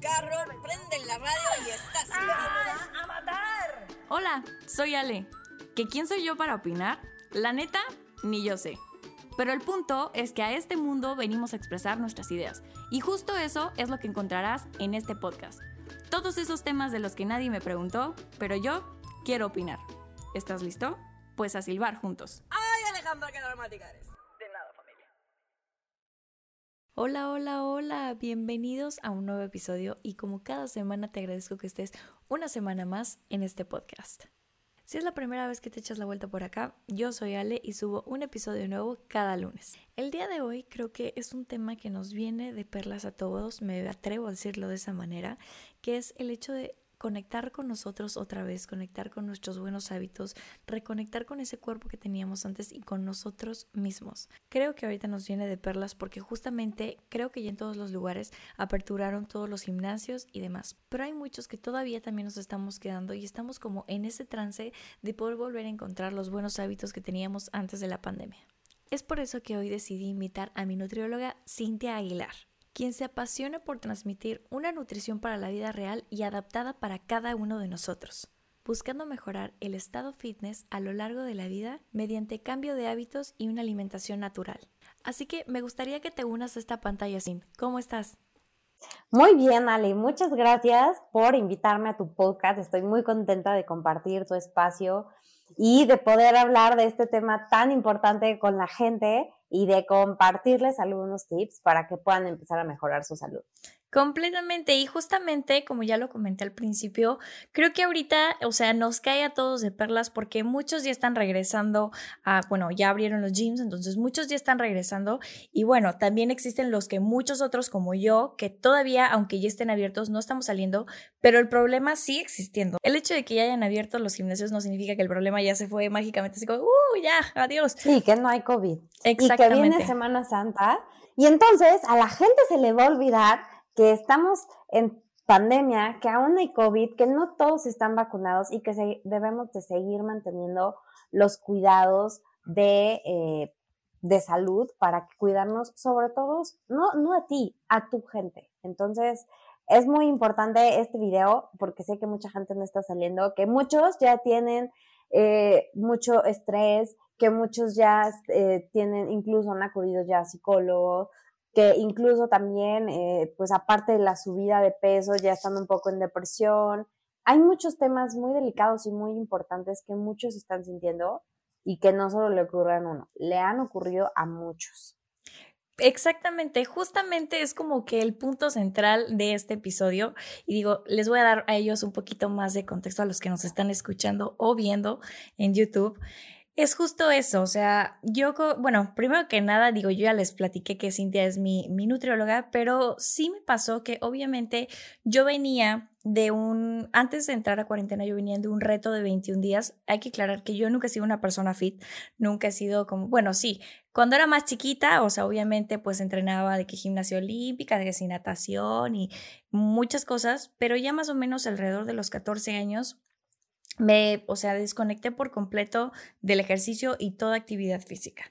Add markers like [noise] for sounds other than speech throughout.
carro, prenden la radio y estás a matar. Hola, soy Ale. ¿Que quién soy yo para opinar? La neta, ni yo sé. Pero el punto es que a este mundo venimos a expresar nuestras ideas. Y justo eso es lo que encontrarás en este podcast. Todos esos temas de los que nadie me preguntó, pero yo quiero opinar. ¿Estás listo? Pues a silbar juntos. ¡Ay, Alejandra, qué dramática eres! Hola, hola, hola. Bienvenidos a un nuevo episodio y como cada semana te agradezco que estés una semana más en este podcast. Si es la primera vez que te echas la vuelta por acá, yo soy Ale y subo un episodio nuevo cada lunes. El día de hoy creo que es un tema que nos viene de perlas a todos, me atrevo a decirlo de esa manera, que es el hecho de conectar con nosotros otra vez, conectar con nuestros buenos hábitos, reconectar con ese cuerpo que teníamos antes y con nosotros mismos. Creo que ahorita nos viene de perlas porque justamente creo que ya en todos los lugares aperturaron todos los gimnasios y demás, pero hay muchos que todavía también nos estamos quedando y estamos como en ese trance de poder volver a encontrar los buenos hábitos que teníamos antes de la pandemia. Es por eso que hoy decidí invitar a mi nutrióloga Cintia Aguilar quien se apasiona por transmitir una nutrición para la vida real y adaptada para cada uno de nosotros, buscando mejorar el estado fitness a lo largo de la vida mediante cambio de hábitos y una alimentación natural. Así que me gustaría que te unas a esta pantalla sin. ¿Cómo estás? Muy bien, Ale. Muchas gracias por invitarme a tu podcast. Estoy muy contenta de compartir tu espacio y de poder hablar de este tema tan importante con la gente y de compartirles algunos tips para que puedan empezar a mejorar su salud. Completamente. Y justamente, como ya lo comenté al principio, creo que ahorita, o sea, nos cae a todos de perlas porque muchos ya están regresando a, bueno, ya abrieron los gyms, entonces muchos ya están regresando. Y bueno, también existen los que muchos otros como yo, que todavía, aunque ya estén abiertos, no estamos saliendo, pero el problema sigue existiendo. El hecho de que ya hayan abierto los gimnasios no significa que el problema ya se fue mágicamente, así como, uh, ya, adiós. Sí, que no hay COVID. Exactamente. Y que viene Semana Santa. Y entonces a la gente se le va a olvidar que estamos en pandemia, que aún hay COVID, que no todos están vacunados y que debemos de seguir manteniendo los cuidados de, eh, de salud para cuidarnos, sobre todo, no, no a ti, a tu gente. Entonces, es muy importante este video porque sé que mucha gente no está saliendo, que muchos ya tienen eh, mucho estrés, que muchos ya eh, tienen, incluso han acudido ya a psicólogos, que incluso también, eh, pues aparte de la subida de peso, ya están un poco en depresión. Hay muchos temas muy delicados y muy importantes que muchos están sintiendo y que no solo le ocurren a uno, le han ocurrido a muchos. Exactamente, justamente es como que el punto central de este episodio y digo, les voy a dar a ellos un poquito más de contexto a los que nos están escuchando o viendo en YouTube. Es justo eso, o sea, yo, bueno, primero que nada, digo, yo ya les platiqué que Cintia es mi, mi nutrióloga, pero sí me pasó que obviamente yo venía de un, antes de entrar a cuarentena, yo venía de un reto de 21 días. Hay que aclarar que yo nunca he sido una persona fit, nunca he sido como, bueno, sí, cuando era más chiquita, o sea, obviamente pues entrenaba de que gimnasia olímpica, de que sin natación y muchas cosas, pero ya más o menos alrededor de los 14 años me, o sea, desconecté por completo del ejercicio y toda actividad física.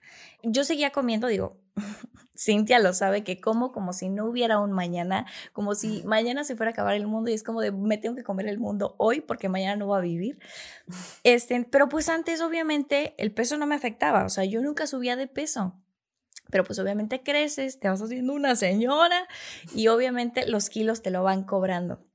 Yo seguía comiendo, digo, [laughs] Cintia lo sabe, que como como si no hubiera un mañana, como si mañana se fuera a acabar el mundo y es como de, me tengo que comer el mundo hoy porque mañana no voy a vivir. Este, pero pues antes obviamente el peso no me afectaba, o sea, yo nunca subía de peso. Pero pues obviamente creces, te vas haciendo una señora y obviamente los kilos te lo van cobrando.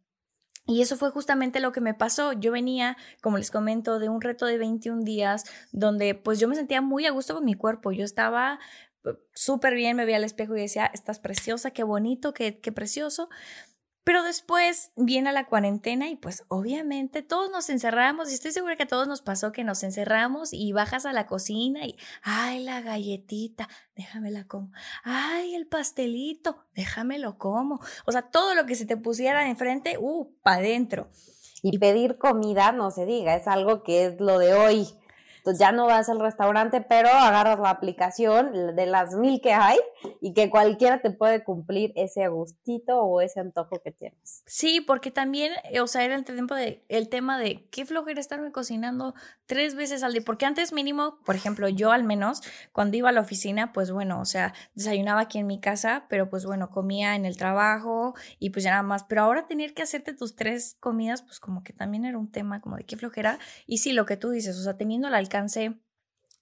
Y eso fue justamente lo que me pasó. Yo venía, como les comento, de un reto de 21 días donde pues yo me sentía muy a gusto con mi cuerpo. Yo estaba eh, súper bien, me veía al espejo y decía, estás preciosa, qué bonito, qué, qué precioso. Pero después viene la cuarentena y pues obviamente todos nos encerramos y estoy segura que a todos nos pasó que nos encerramos y bajas a la cocina y, ay, la galletita, déjamela como, ay, el pastelito, déjamelo como. O sea, todo lo que se te pusiera enfrente, uh, para adentro. Y pedir comida, no se diga, es algo que es lo de hoy. Entonces ya no vas al restaurante, pero agarras la aplicación de las mil que hay y que cualquiera te puede cumplir ese gustito o ese antojo que tienes. Sí, porque también, eh, o sea, era el, tiempo de, el tema de qué flojera estarme cocinando tres veces al día, porque antes mínimo, por ejemplo, yo al menos, cuando iba a la oficina, pues bueno, o sea, desayunaba aquí en mi casa, pero pues bueno, comía en el trabajo y pues ya nada más, pero ahora tener que hacerte tus tres comidas, pues como que también era un tema como de qué flojera. Y sí, lo que tú dices, o sea, teniendo al alcance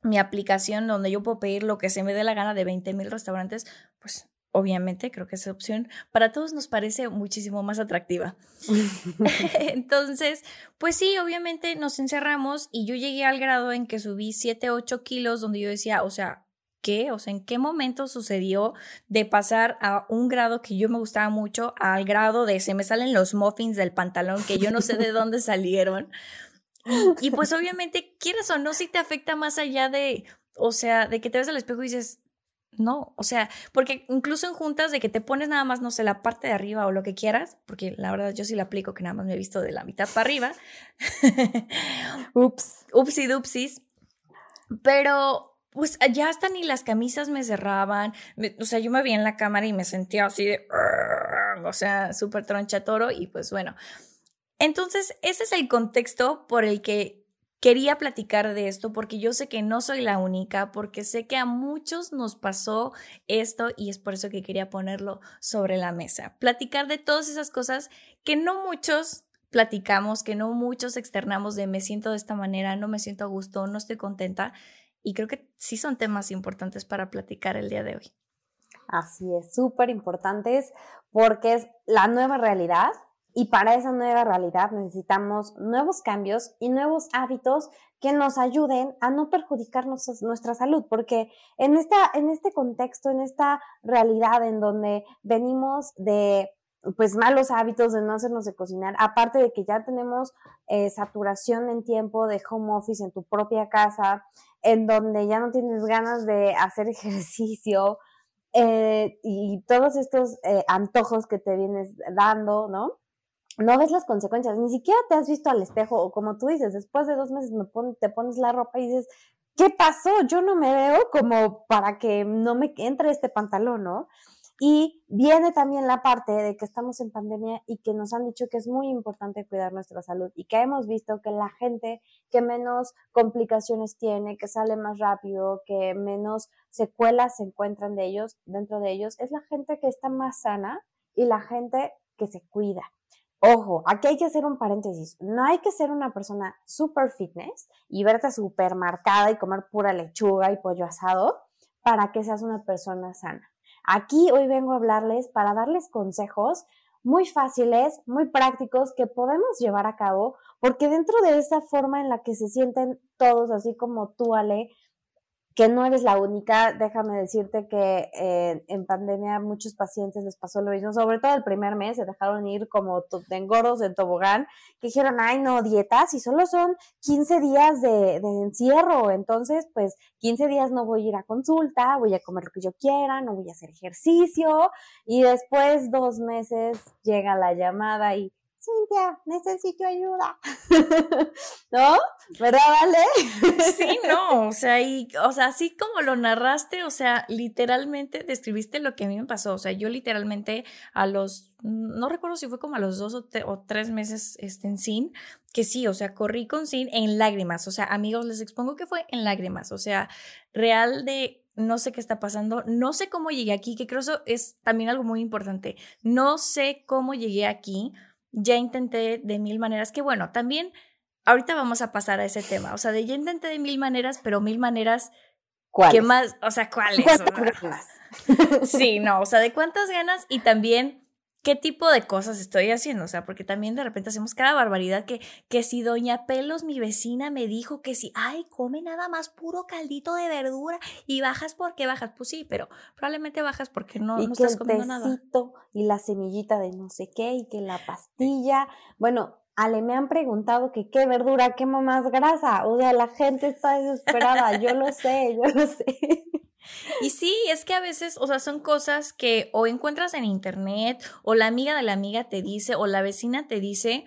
mi aplicación donde yo puedo pedir lo que se me dé la gana de 20 mil restaurantes, pues obviamente creo que esa opción para todos nos parece muchísimo más atractiva. [laughs] [laughs] Entonces, pues sí, obviamente nos encerramos y yo llegué al grado en que subí 7, 8 kilos donde yo decía, o sea, ¿qué? O sea, ¿en qué momento sucedió de pasar a un grado que yo me gustaba mucho al grado de se me salen los muffins del pantalón que yo no sé de dónde salieron? Y, pues obviamente, quieras o no, si te afecta más allá de, o sea, de que te ves al espejo y dices, no, o sea, porque incluso en juntas de que te pones nada más, no sé, la parte de arriba o lo que quieras, porque la verdad yo sí la aplico que nada más me he visto de la mitad para arriba. [laughs] Ups. Upsi dupsis. Pero pues ya hasta ni las camisas me cerraban, o sea, yo me vi en la cámara y me sentía así de, o sea, súper troncha toro y pues bueno. Entonces, ese es el contexto por el que quería platicar de esto, porque yo sé que no soy la única, porque sé que a muchos nos pasó esto y es por eso que quería ponerlo sobre la mesa. Platicar de todas esas cosas que no muchos platicamos, que no muchos externamos de me siento de esta manera, no me siento a gusto, no estoy contenta y creo que sí son temas importantes para platicar el día de hoy. Así es, súper importantes porque es la nueva realidad y para esa nueva realidad necesitamos nuevos cambios y nuevos hábitos que nos ayuden a no perjudicar nuestra salud, porque en, esta, en este contexto, en esta realidad en donde venimos de pues malos hábitos de no hacernos de cocinar, aparte de que ya tenemos eh, saturación en tiempo de home office en tu propia casa, en donde ya no tienes ganas de hacer [laughs] ejercicio eh, y todos estos eh, antojos que te vienes dando, ¿no? No ves las consecuencias, ni siquiera te has visto al espejo o como tú dices, después de dos meses me te pones la ropa y dices, ¿qué pasó? Yo no me veo como para que no me entre este pantalón, ¿no? Y viene también la parte de que estamos en pandemia y que nos han dicho que es muy importante cuidar nuestra salud y que hemos visto que la gente que menos complicaciones tiene, que sale más rápido, que menos secuelas se encuentran de ellos, dentro de ellos, es la gente que está más sana y la gente que se cuida. Ojo, aquí hay que hacer un paréntesis. No hay que ser una persona super fitness y verte súper marcada y comer pura lechuga y pollo asado para que seas una persona sana. Aquí hoy vengo a hablarles para darles consejos muy fáciles, muy prácticos que podemos llevar a cabo, porque dentro de esa forma en la que se sienten todos, así como tú, Ale, que no eres la única. Déjame decirte que eh, en pandemia muchos pacientes les pasó lo mismo, sobre todo el primer mes, se dejaron ir como engordos en tobogán, que dijeron, ay, no, dietas, y solo son 15 días de, de, encierro, entonces, pues 15 días no voy a ir a consulta, voy a comer lo que yo quiera, no voy a hacer ejercicio, y después dos meses llega la llamada y Cintia, necesito ayuda. [laughs] ¿No? ¿Verdad, Vale? Sí, [laughs] no, o sea, y, o sea, así como lo narraste, o sea, literalmente describiste lo que a mí me pasó. O sea, yo literalmente a los, no recuerdo si fue como a los dos o, tres meses este, en SIN, que sí, o sea, corrí con SIN en lágrimas. O sea, amigos, les expongo que fue en lágrimas. O sea, real de no sé qué está pasando, no sé cómo llegué aquí, que creo eso es también algo muy importante. No sé cómo llegué aquí ya intenté de mil maneras, que bueno, también ahorita vamos a pasar a ese tema, o sea, de ya intenté de mil maneras, pero mil maneras ¿Cuáles? ¿Qué más? O sea, ¿cuáles? [laughs] sí, no, o sea, de cuántas ganas y también qué tipo de cosas estoy haciendo, o sea, porque también de repente hacemos cada barbaridad que, que si doña Pelos, mi vecina, me dijo que si, ay, come nada más puro caldito de verdura y bajas porque bajas, pues sí, pero probablemente bajas porque no, no estás comiendo nada. Y la semillita de no sé qué y que la pastilla, bueno, Ale, me han preguntado que qué verdura quema más grasa. O sea, la gente está desesperada. Yo lo sé, yo lo sé. [laughs] Y sí, es que a veces, o sea, son cosas que o encuentras en internet, o la amiga de la amiga te dice, o la vecina te dice,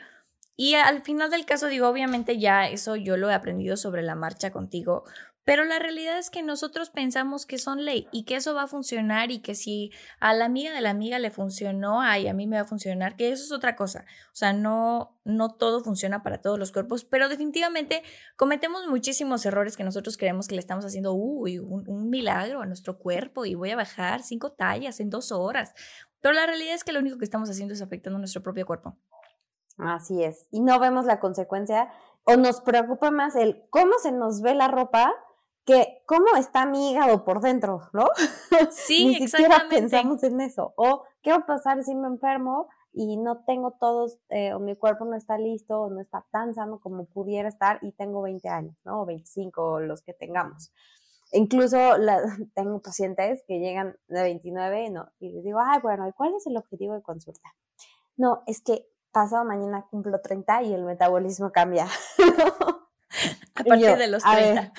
Y al final del caso, digo, obviamente ya eso yo lo he aprendido sobre la marcha contigo, pero la realidad es que nosotros pensamos que son ley y que eso va a funcionar y que si a la amiga de la amiga le funcionó, ay, a mí me va a funcionar, que eso es otra cosa. O sea, no, no todo funciona para todos los cuerpos, pero definitivamente cometemos muchísimos errores que nosotros creemos que le estamos haciendo, uy, un, un milagro a nuestro cuerpo y voy a bajar cinco tallas en dos horas. Pero la realidad es que lo único que estamos haciendo es afectando nuestro propio cuerpo. Así es. Y no vemos la consecuencia o nos preocupa más el cómo se nos ve la ropa que cómo está mi hígado por dentro, ¿no? [laughs] Sí, Ni siquiera pensamos en eso. O qué va a pasar si me enfermo y no tengo todos, eh, o mi cuerpo no está listo, o no está tan sano como pudiera estar y tengo 20 años, ¿no? O 25, o los que tengamos. Incluso la, [laughs] tengo pacientes que llegan de 29, ¿no? Y les digo, ay, bueno, ¿y cuál es el objetivo de consulta? No, es que pasado mañana cumplo 30 y el metabolismo cambia. [laughs] A partir de los 30.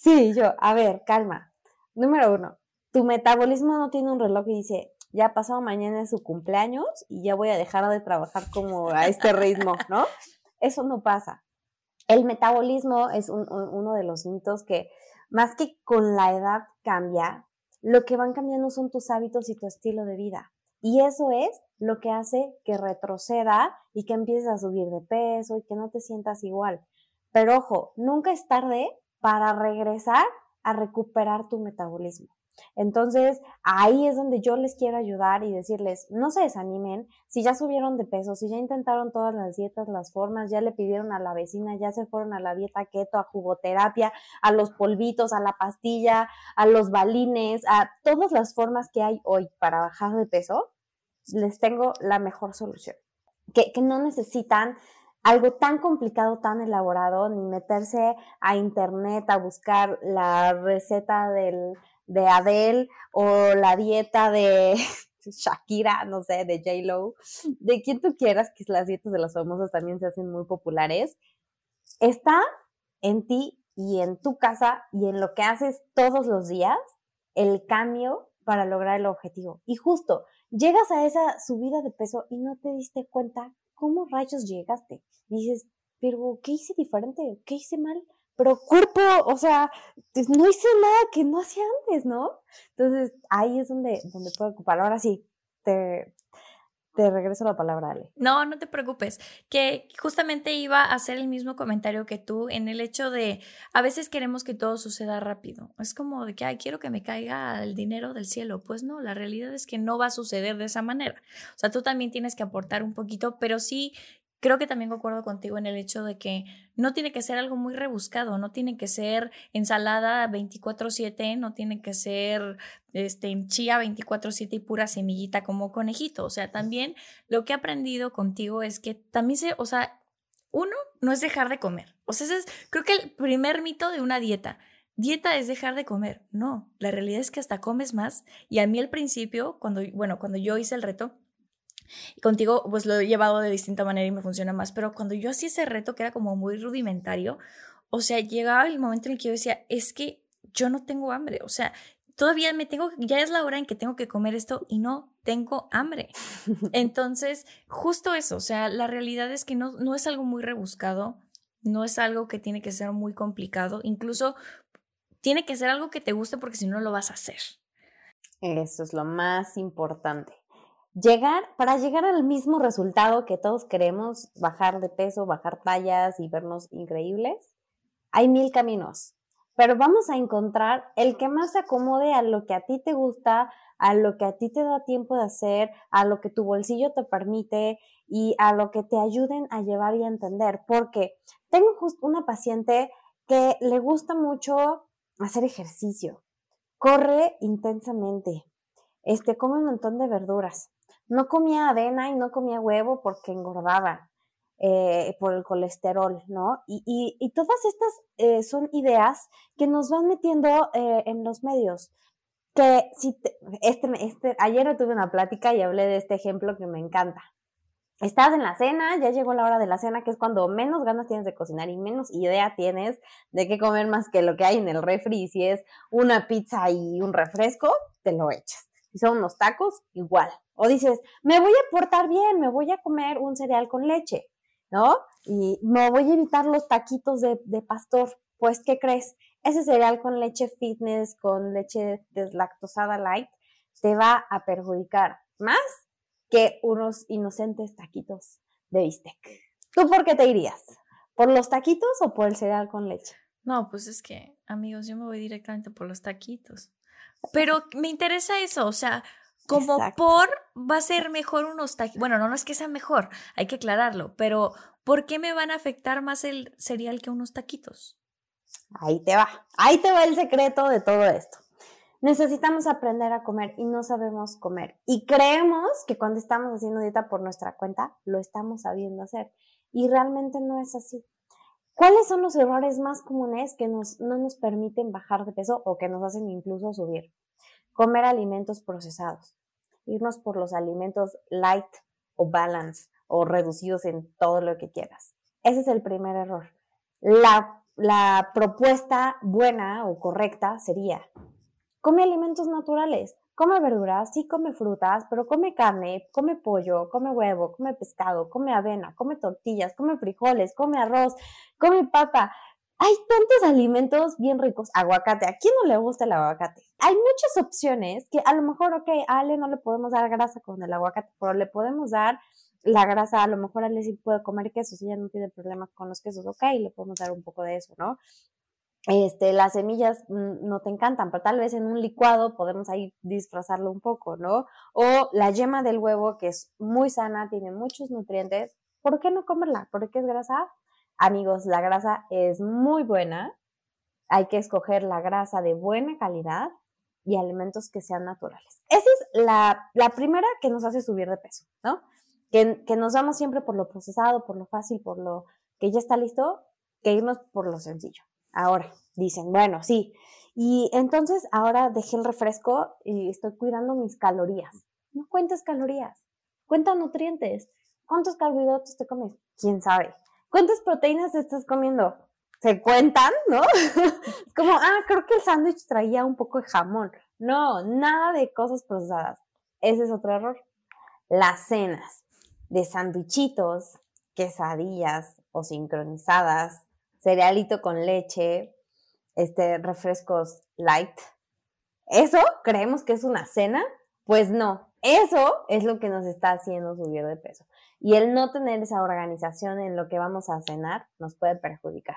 Sí, yo, a ver, calma. Número uno, tu metabolismo no tiene un reloj y dice, ya pasado mañana es su cumpleaños y ya voy a dejar de trabajar como a este ritmo, ¿no? Eso no pasa. El metabolismo es uno de los mitos que más que con la edad cambia, lo que van cambiando son tus hábitos y tu estilo de vida. Y eso es lo que hace que retroceda y que empieces a subir de peso y que no te sientas igual. Pero ojo, nunca es tarde para regresar a recuperar tu metabolismo. Entonces, ahí es donde yo les quiero ayudar y decirles, no se desanimen, si ya subieron de peso, si ya intentaron todas las dietas, las formas, ya le pidieron a la vecina, ya se fueron a la dieta keto, a jugoterapia, a los polvitos, a la pastilla, a los balines, a todas las formas que hay hoy para bajar de peso, les tengo la mejor solución. Que, que no necesitan algo tan complicado, tan elaborado, ni meterse a internet a buscar la receta de Adele o la dieta de [laughs] Shakira, no sé, de J-Lo, de quien tú quieras, que las dietas de las famosas también se hacen muy populares, está en ti y en tu casa y en lo que haces todos los días el cambio para lograr el objetivo. Y justo, llegas a esa subida de peso y no te diste cuenta ¿cómo rayos llegaste? dices, pero ¿qué hice diferente? ¿Qué hice mal? Pero cuerpo, o sea, pues, no hice nada que no hacía antes, ¿no? Entonces, ahí es donde, donde puedo ocupar. Ahora sí, te, te regreso la palabra, Ale. No, no te preocupes, que justamente iba a hacer el mismo comentario que tú en el hecho de a veces queremos que todo suceda rápido. Es como de que, ay, quiero que me caiga el dinero del cielo. Pues no, la realidad es que no va a suceder de esa manera. O sea, tú también tienes que aportar un poquito, pero sí creo que también concuerdo contigo en el hecho de que no tiene que ser algo muy rebuscado, no tiene que ser ensalada 24/7, no tiene que ser este, en chía 24/7 y pura semillita como conejito. O sea, también lo que he aprendido contigo es que también se, o sea, uno no es dejar de comer. O sea, ese es creo que el primer mito de una dieta. Dieta es dejar de comer. No, la realidad es que hasta comes más. Y a mí al principio, cuando, bueno, cuando yo hice el reto, y contigo, pues lo he llevado de distinta manera y me funciona más. Pero cuando yo hacía ese reto, que era como muy rudimentario, o sea, llegaba el momento en el que yo decía, es que yo no tengo hambre. O sea, todavía me tengo, ya es la hora en que tengo que comer esto y no tengo hambre. [laughs] Entonces, justo eso, o sea, la realidad es que no, no es algo muy rebuscado, no es algo que tiene que ser muy complicado, incluso tiene que ser algo que te guste porque si no lo vas a hacer. Eso es lo más importante llegar, para llegar al mismo resultado que todos queremos, bajar de peso, bajar tallas y vernos increíbles, hay mil caminos. Pero vamos a encontrar el que más se acomode a lo que a ti te gusta, a lo que a ti te da tiempo de hacer, a lo que tu bolsillo te permite y a lo que te ayuden a llevar y a entender. Porque tengo una paciente que le gusta mucho hacer ejercicio, corre intensamente, este, come un montón de verduras, no comía avena y no comía huevo porque engordaba eh, por el colesterol, ¿no? Y, y, todas estas eh, son ideas que nos van metiendo eh, en los medios. Que si este, este, ayer tuve una plática y hablé de este ejemplo que me encanta. Estás en la cena, ya llegó la hora de la cena, que es cuando menos ganas tienes de cocinar y menos idea tienes de qué comer más que lo que hay en el refri. Y si es una pizza y un refresco, te lo echas. Si son unos tacos, igual. O dices, me voy a portar bien, me voy a comer un cereal con leche. ¿no? Y no voy a evitar los taquitos de, de pastor. Pues, ¿qué crees? Ese cereal con leche fitness, con leche deslactosada light, te va a perjudicar más que unos inocentes taquitos de bistec. ¿Tú por qué te irías? ¿Por los taquitos o por el cereal con leche? No, pues es que, amigos, yo me voy directamente por los taquitos. Pero me interesa eso, o sea, como por va a ser mejor unos taquitos. Bueno, no, no es que sea mejor, hay que aclararlo, pero ¿por qué me van a afectar más el cereal que unos taquitos? Ahí te va, ahí te va el secreto de todo esto. Necesitamos aprender a comer y no sabemos comer. Y creemos que cuando estamos haciendo dieta por nuestra cuenta, lo estamos sabiendo hacer. Y realmente no es así. ¿Cuáles son los errores más comunes que no nos permiten bajar de peso o que nos hacen incluso subir? Comer alimentos procesados, irnos por los alimentos light o balance o reducidos en todo lo que quieras. Ese es el primer error. La, la propuesta buena o correcta sería Come alimentos naturales, come verduras, sí come frutas, pero come carne, come pollo, come huevo, come pescado, come avena, come tortillas, come frijoles, come arroz, come papa. Hay tantos alimentos bien ricos. Aguacate, ¿a quién no le gusta el aguacate? Hay muchas opciones que a lo mejor, ok, a Ale no le podemos dar grasa con el aguacate, pero le podemos dar la grasa, a lo mejor Ale sí puede comer queso, si ella no tiene problemas con los quesos, ok, le podemos dar un poco de eso, ¿no? este, las semillas mm, no te encantan, pero tal vez en un licuado podemos ahí disfrazarlo un poco, ¿no? O la yema del huevo, que es muy sana, tiene muchos nutrientes, ¿por qué no comerla? ¿Por qué es grasa? Amigos, la grasa es muy buena, hay que escoger la grasa de buena calidad y alimentos que sean naturales. Esa es la, la primera que nos hace subir de peso, ¿no? Que, que nos vamos siempre por lo procesado, por lo fácil, por lo que ya está listo, que irnos por lo sencillo. Ahora, dicen, bueno, sí. Y entonces ahora dejé el refresco y estoy cuidando mis calorías. No cuentes calorías, cuenta nutrientes. ¿Cuántos carbohidratos te comes? ¿Quién sabe? ¿Cuántas proteínas estás comiendo? ¿Se cuentan, no? es [laughs] como, ah, creo que el sándwich traía un poco de jamón. No, nada de cosas procesadas. Ese es otro error. Las cenas de sándwichitos, quesadillas o sincronizadas cerealito con leche, este, refrescos light. ¿Eso creemos que es una cena? Pues no, eso es lo que nos está haciendo subir de peso. Y el no tener esa organización en lo que vamos a cenar nos puede perjudicar.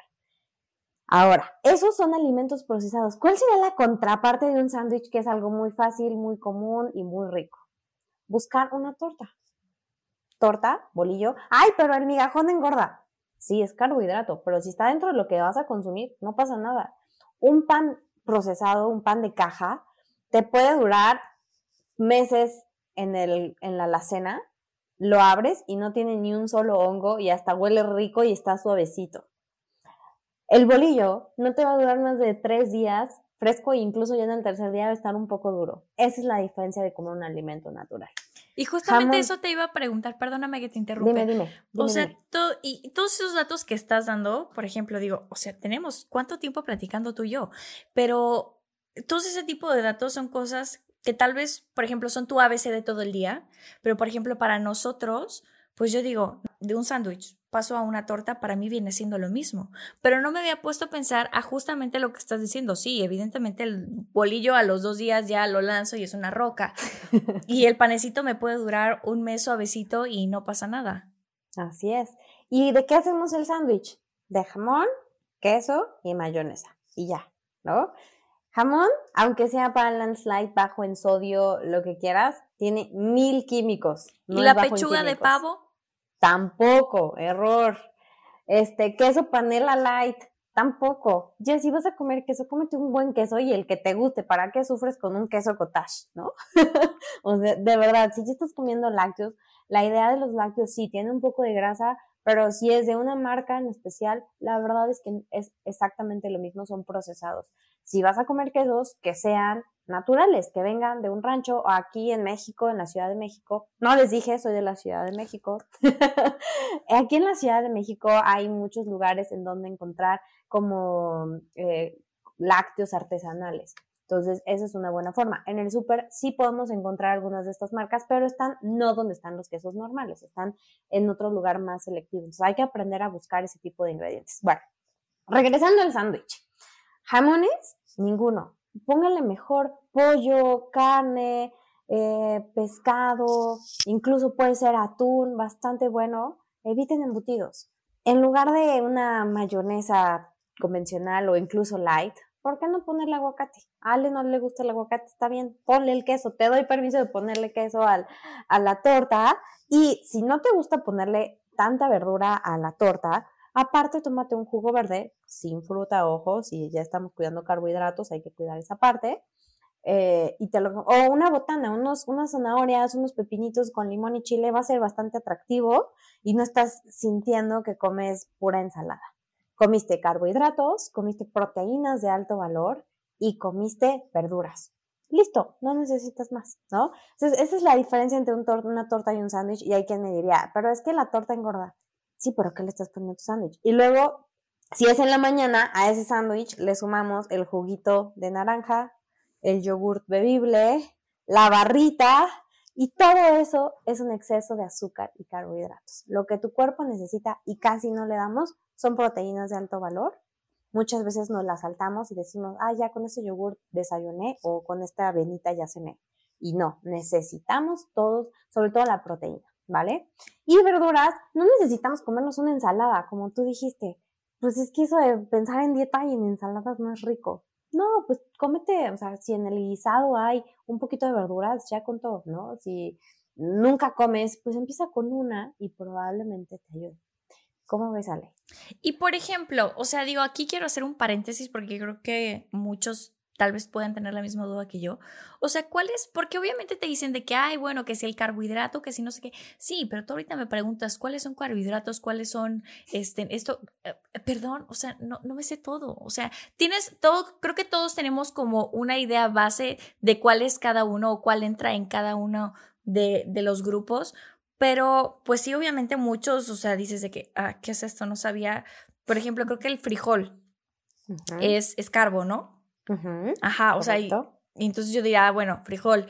Ahora, esos son alimentos procesados. ¿Cuál sería la contraparte de un sándwich que es algo muy fácil, muy común y muy rico? Buscar una torta. Torta, bolillo. Ay, pero el migajón engorda. Sí, es carbohidrato, pero si está dentro de lo que vas a consumir, no pasa nada. Un pan procesado, un pan de caja, te puede durar meses en, en la alacena, lo abres y no tiene ni un solo hongo y hasta huele rico y está suavecito. El bolillo no te va a durar más de tres días fresco e incluso ya en el tercer día va a estar un poco duro. Esa es la diferencia de comer un alimento natural. Y justamente eso te iba a preguntar, perdóname que te interrumpa. Dime, dime. o sea, y todos esos datos que estás dando, por ejemplo, digo, o sea, tenemos cuánto tiempo platicando tú y yo, pero todos ese tipo de datos son cosas que tal vez, por ejemplo, son tu ABC de todo el día, pero por ejemplo, para nosotros, pues yo digo, de un sándwich paso a una torta, para mí viene siendo lo mismo. Pero no me había puesto a pensar a justamente lo que estás diciendo. Sí, evidentemente el bolillo a los dos días ya lo lanzo y es una roca. [laughs] y el panecito me puede durar un mes suavecito y no pasa nada. Así es. ¿Y de qué hacemos el sándwich? De jamón, queso y mayonesa. Y ya, ¿no? Jamón, aunque sea balance light, bajo en sodio, lo que quieras, tiene mil químicos. ¿Y la pechuga de pavo? Tampoco, error. Este, queso panela light, tampoco. Ya si vas a comer queso, cómete un buen queso y el que te guste. ¿Para qué sufres con un queso cottage, no? [laughs] o sea, de verdad, si ya estás comiendo lácteos, la idea de los lácteos sí tiene un poco de grasa, pero si es de una marca en especial, la verdad es que es exactamente lo mismo, son procesados. Si vas a comer quesos, que sean naturales, que vengan de un rancho aquí en México, en la Ciudad de México. No les dije, soy de la Ciudad de México. [laughs] aquí en la Ciudad de México hay muchos lugares en donde encontrar como eh, lácteos artesanales. Entonces, esa es una buena forma. En el súper sí podemos encontrar algunas de estas marcas, pero están no donde están los quesos normales, están en otro lugar más selectivo. Entonces, hay que aprender a buscar ese tipo de ingredientes. Bueno, regresando al sándwich. Jamones, ninguno. Póngale mejor pollo, carne, eh, pescado, incluso puede ser atún, bastante bueno. Eviten embutidos. En lugar de una mayonesa convencional o incluso light, ¿por qué no ponerle aguacate? A Ale no le gusta el aguacate, está bien, ponle el queso, te doy permiso de ponerle queso al, a la torta y si no te gusta ponerle tanta verdura a la torta, aparte tómate un jugo verde sin fruta, ojo, si ya estamos cuidando carbohidratos, hay que cuidar esa parte. Eh, y te lo, o una botana, unos, unas zanahorias, unos pepinitos con limón y chile va a ser bastante atractivo y no estás sintiendo que comes pura ensalada. Comiste carbohidratos, comiste proteínas de alto valor y comiste verduras. Listo, no necesitas más, ¿no? Entonces, esa es la diferencia entre una torta y un sándwich y hay quien me diría, pero es que la torta engorda. Sí, pero ¿qué le estás poniendo tu sándwich? Y luego, si es en la mañana, a ese sándwich le sumamos el juguito de naranja, el yogurt bebible, la barrita, y todo eso es un exceso de azúcar y carbohidratos. Lo que tu cuerpo necesita y casi no le damos son proteínas de alto valor. Muchas veces nos las saltamos y decimos, ah, ya con ese yogur desayuné o con esta avenita ya cené. Y no, necesitamos todos, sobre todo la proteína, ¿vale? Y verduras, no necesitamos comernos una ensalada, como tú dijiste. Pues es que eso de pensar en dieta y en ensaladas no es rico. No, pues cómete, o sea, si en el guisado hay un poquito de verduras, ya con todo, ¿no? Si nunca comes, pues empieza con una y probablemente te ayude. ¿Cómo ves, Ale? Y por ejemplo, o sea, digo, aquí quiero hacer un paréntesis porque creo que muchos tal vez puedan tener la misma duda que yo. O sea, ¿cuál es? Porque obviamente te dicen de que, ay, bueno, que si el carbohidrato, que si no sé qué. Sí, pero tú ahorita me preguntas cuáles son carbohidratos, cuáles son, este, esto, eh, perdón, o sea, no, no me sé todo. O sea, tienes todo, creo que todos tenemos como una idea base de cuál es cada uno o cuál entra en cada uno de, de los grupos. Pero, pues sí, obviamente muchos, o sea, dices de que, ah, ¿qué es esto? No sabía. Por ejemplo, creo que el frijol es, es carbo, ¿no? Ajá, o sea, y, entonces yo diría, ah, bueno, frijol.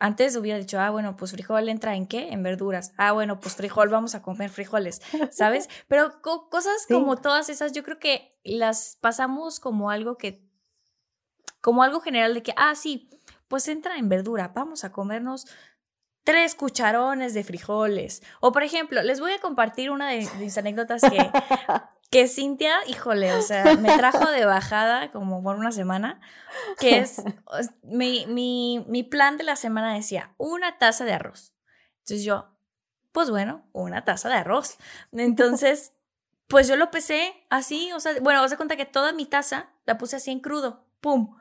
Antes hubiera dicho, ah, bueno, pues frijol entra en qué? En verduras. Ah, bueno, pues frijol, vamos a comer frijoles, ¿sabes? [laughs] Pero cosas como todas esas, yo creo que las pasamos como algo que, como algo general de que, ah, sí, pues entra en verdura, vamos a comernos tres cucharones de frijoles. O por ejemplo, les voy a compartir una de mis anécdotas que [laughs] que Cintia, híjole, o sea, me trajo de bajada como por una semana, que es, [laughs] mi, mi, mi plan de la semana decía, una taza de arroz. Entonces yo, pues bueno, una taza de arroz. Entonces, pues yo lo pesé así, o sea, bueno, os de cuenta que toda mi taza la puse así en crudo, ¡pum!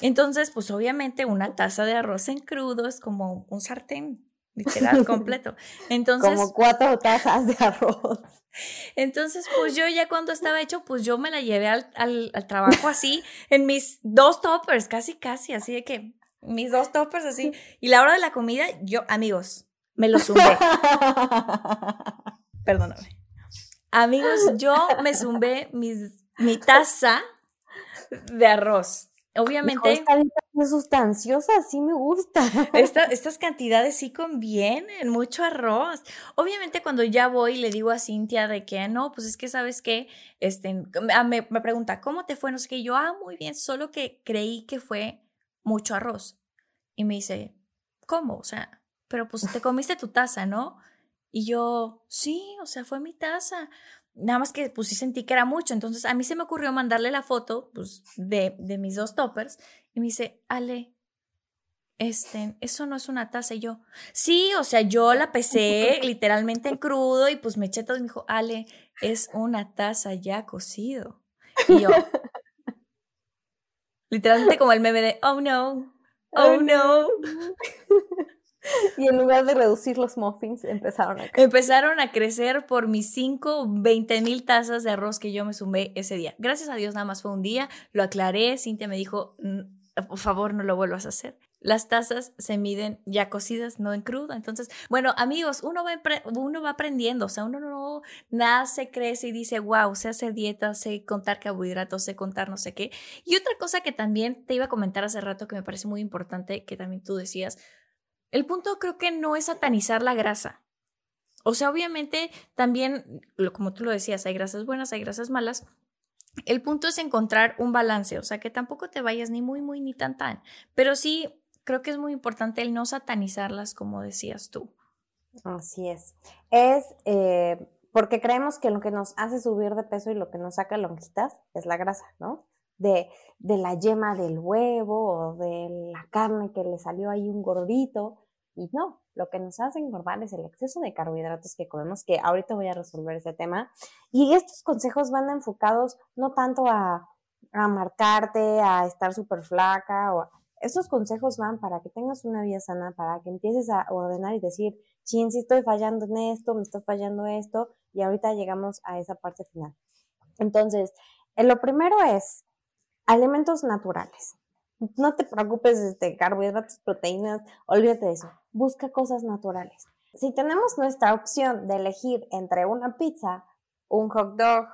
Entonces, pues obviamente una taza de arroz en crudo es como un sartén, literal, [laughs] completo. Entonces... Como cuatro tazas de arroz. Entonces, pues yo ya cuando estaba hecho, pues yo me la llevé al, al, trabajo así, en mis dos toppers, casi, casi, así de que mis dos toppers así. Y la hora de la comida, yo, amigos, me lo zumbé. [laughs] Perdóname. Amigos, yo me zumbé mis, mi taza de arroz. Obviamente. esta es sustanciosa, sí me gusta. [laughs] estas cantidades sí convienen, mucho arroz. Obviamente, cuando ya voy, le digo a Cintia de que no, pues es que sabes que, este, ah, me, me, pregunta, ¿cómo te fue? No sé qué. Yo, ah, muy bien, solo que creí que fue mucho arroz. Y me dice, ¿cómo? O sea, pero pues te [laughs] comiste tu taza, ¿no? Y yo, sí, o sea, fue mi taza nada más que pues sí sentí que era mucho. Entonces a mí se me ocurrió mandarle la foto pues, de, de mis dos toppers y me dice, Ale, este, eso no es una taza. Y yo, sí, o sea, yo la pesé [laughs] literalmente en crudo y pues me eché todo y me dijo, Ale, es una taza ya cocido. Y yo, [laughs] literalmente como el meme de, oh no, oh no. [laughs] [laughs] Y en lugar de reducir los muffins, empezaron a crecer. Empezaron a crecer por mis 5, 20 mil tazas de arroz que yo me sumé ese día. Gracias a Dios nada más fue un día, lo aclaré, Cintia me dijo, por favor no lo vuelvas a hacer. las tazas se miden ya cocidas, no en crudo. Entonces, bueno, amigos, uno va, uno va aprendiendo, o sea, uno no nace, crece y dice, wow, sé hacer dieta, sé contar carbohidratos, sé contar no sé qué. Y otra cosa que también te iba a comentar hace rato que me parece muy importante, que también tú decías, el punto creo que no es satanizar la grasa. O sea, obviamente también, como tú lo decías, hay grasas buenas, hay grasas malas, el punto es encontrar un balance, o sea, que tampoco te vayas ni muy, muy, ni tan, tan. Pero sí, creo que es muy importante el no satanizarlas, como decías tú. Así es. Es eh, porque creemos que lo que nos hace subir de peso y lo que nos saca lonjitas es la grasa, ¿no? De, la yema del huevo o de la carne que le salió ahí un gordito. Y no, lo que nos hace engordar es el exceso de carbohidratos que comemos, que ahorita voy a resolver ese tema. Y estos consejos van enfocados no tanto a, a marcarte, a estar súper flaca, o estos consejos van para que tengas una vida sana, para que empieces a ordenar y decir, chin, si estoy fallando en esto, me está fallando esto, y ahorita llegamos a esa parte final. Entonces, eh, lo primero es alimentos naturales. No te preocupes de carbohidratos, proteínas, olvídate de eso. Busca cosas naturales. Si tenemos nuestra opción de elegir entre una pizza, un hot dog,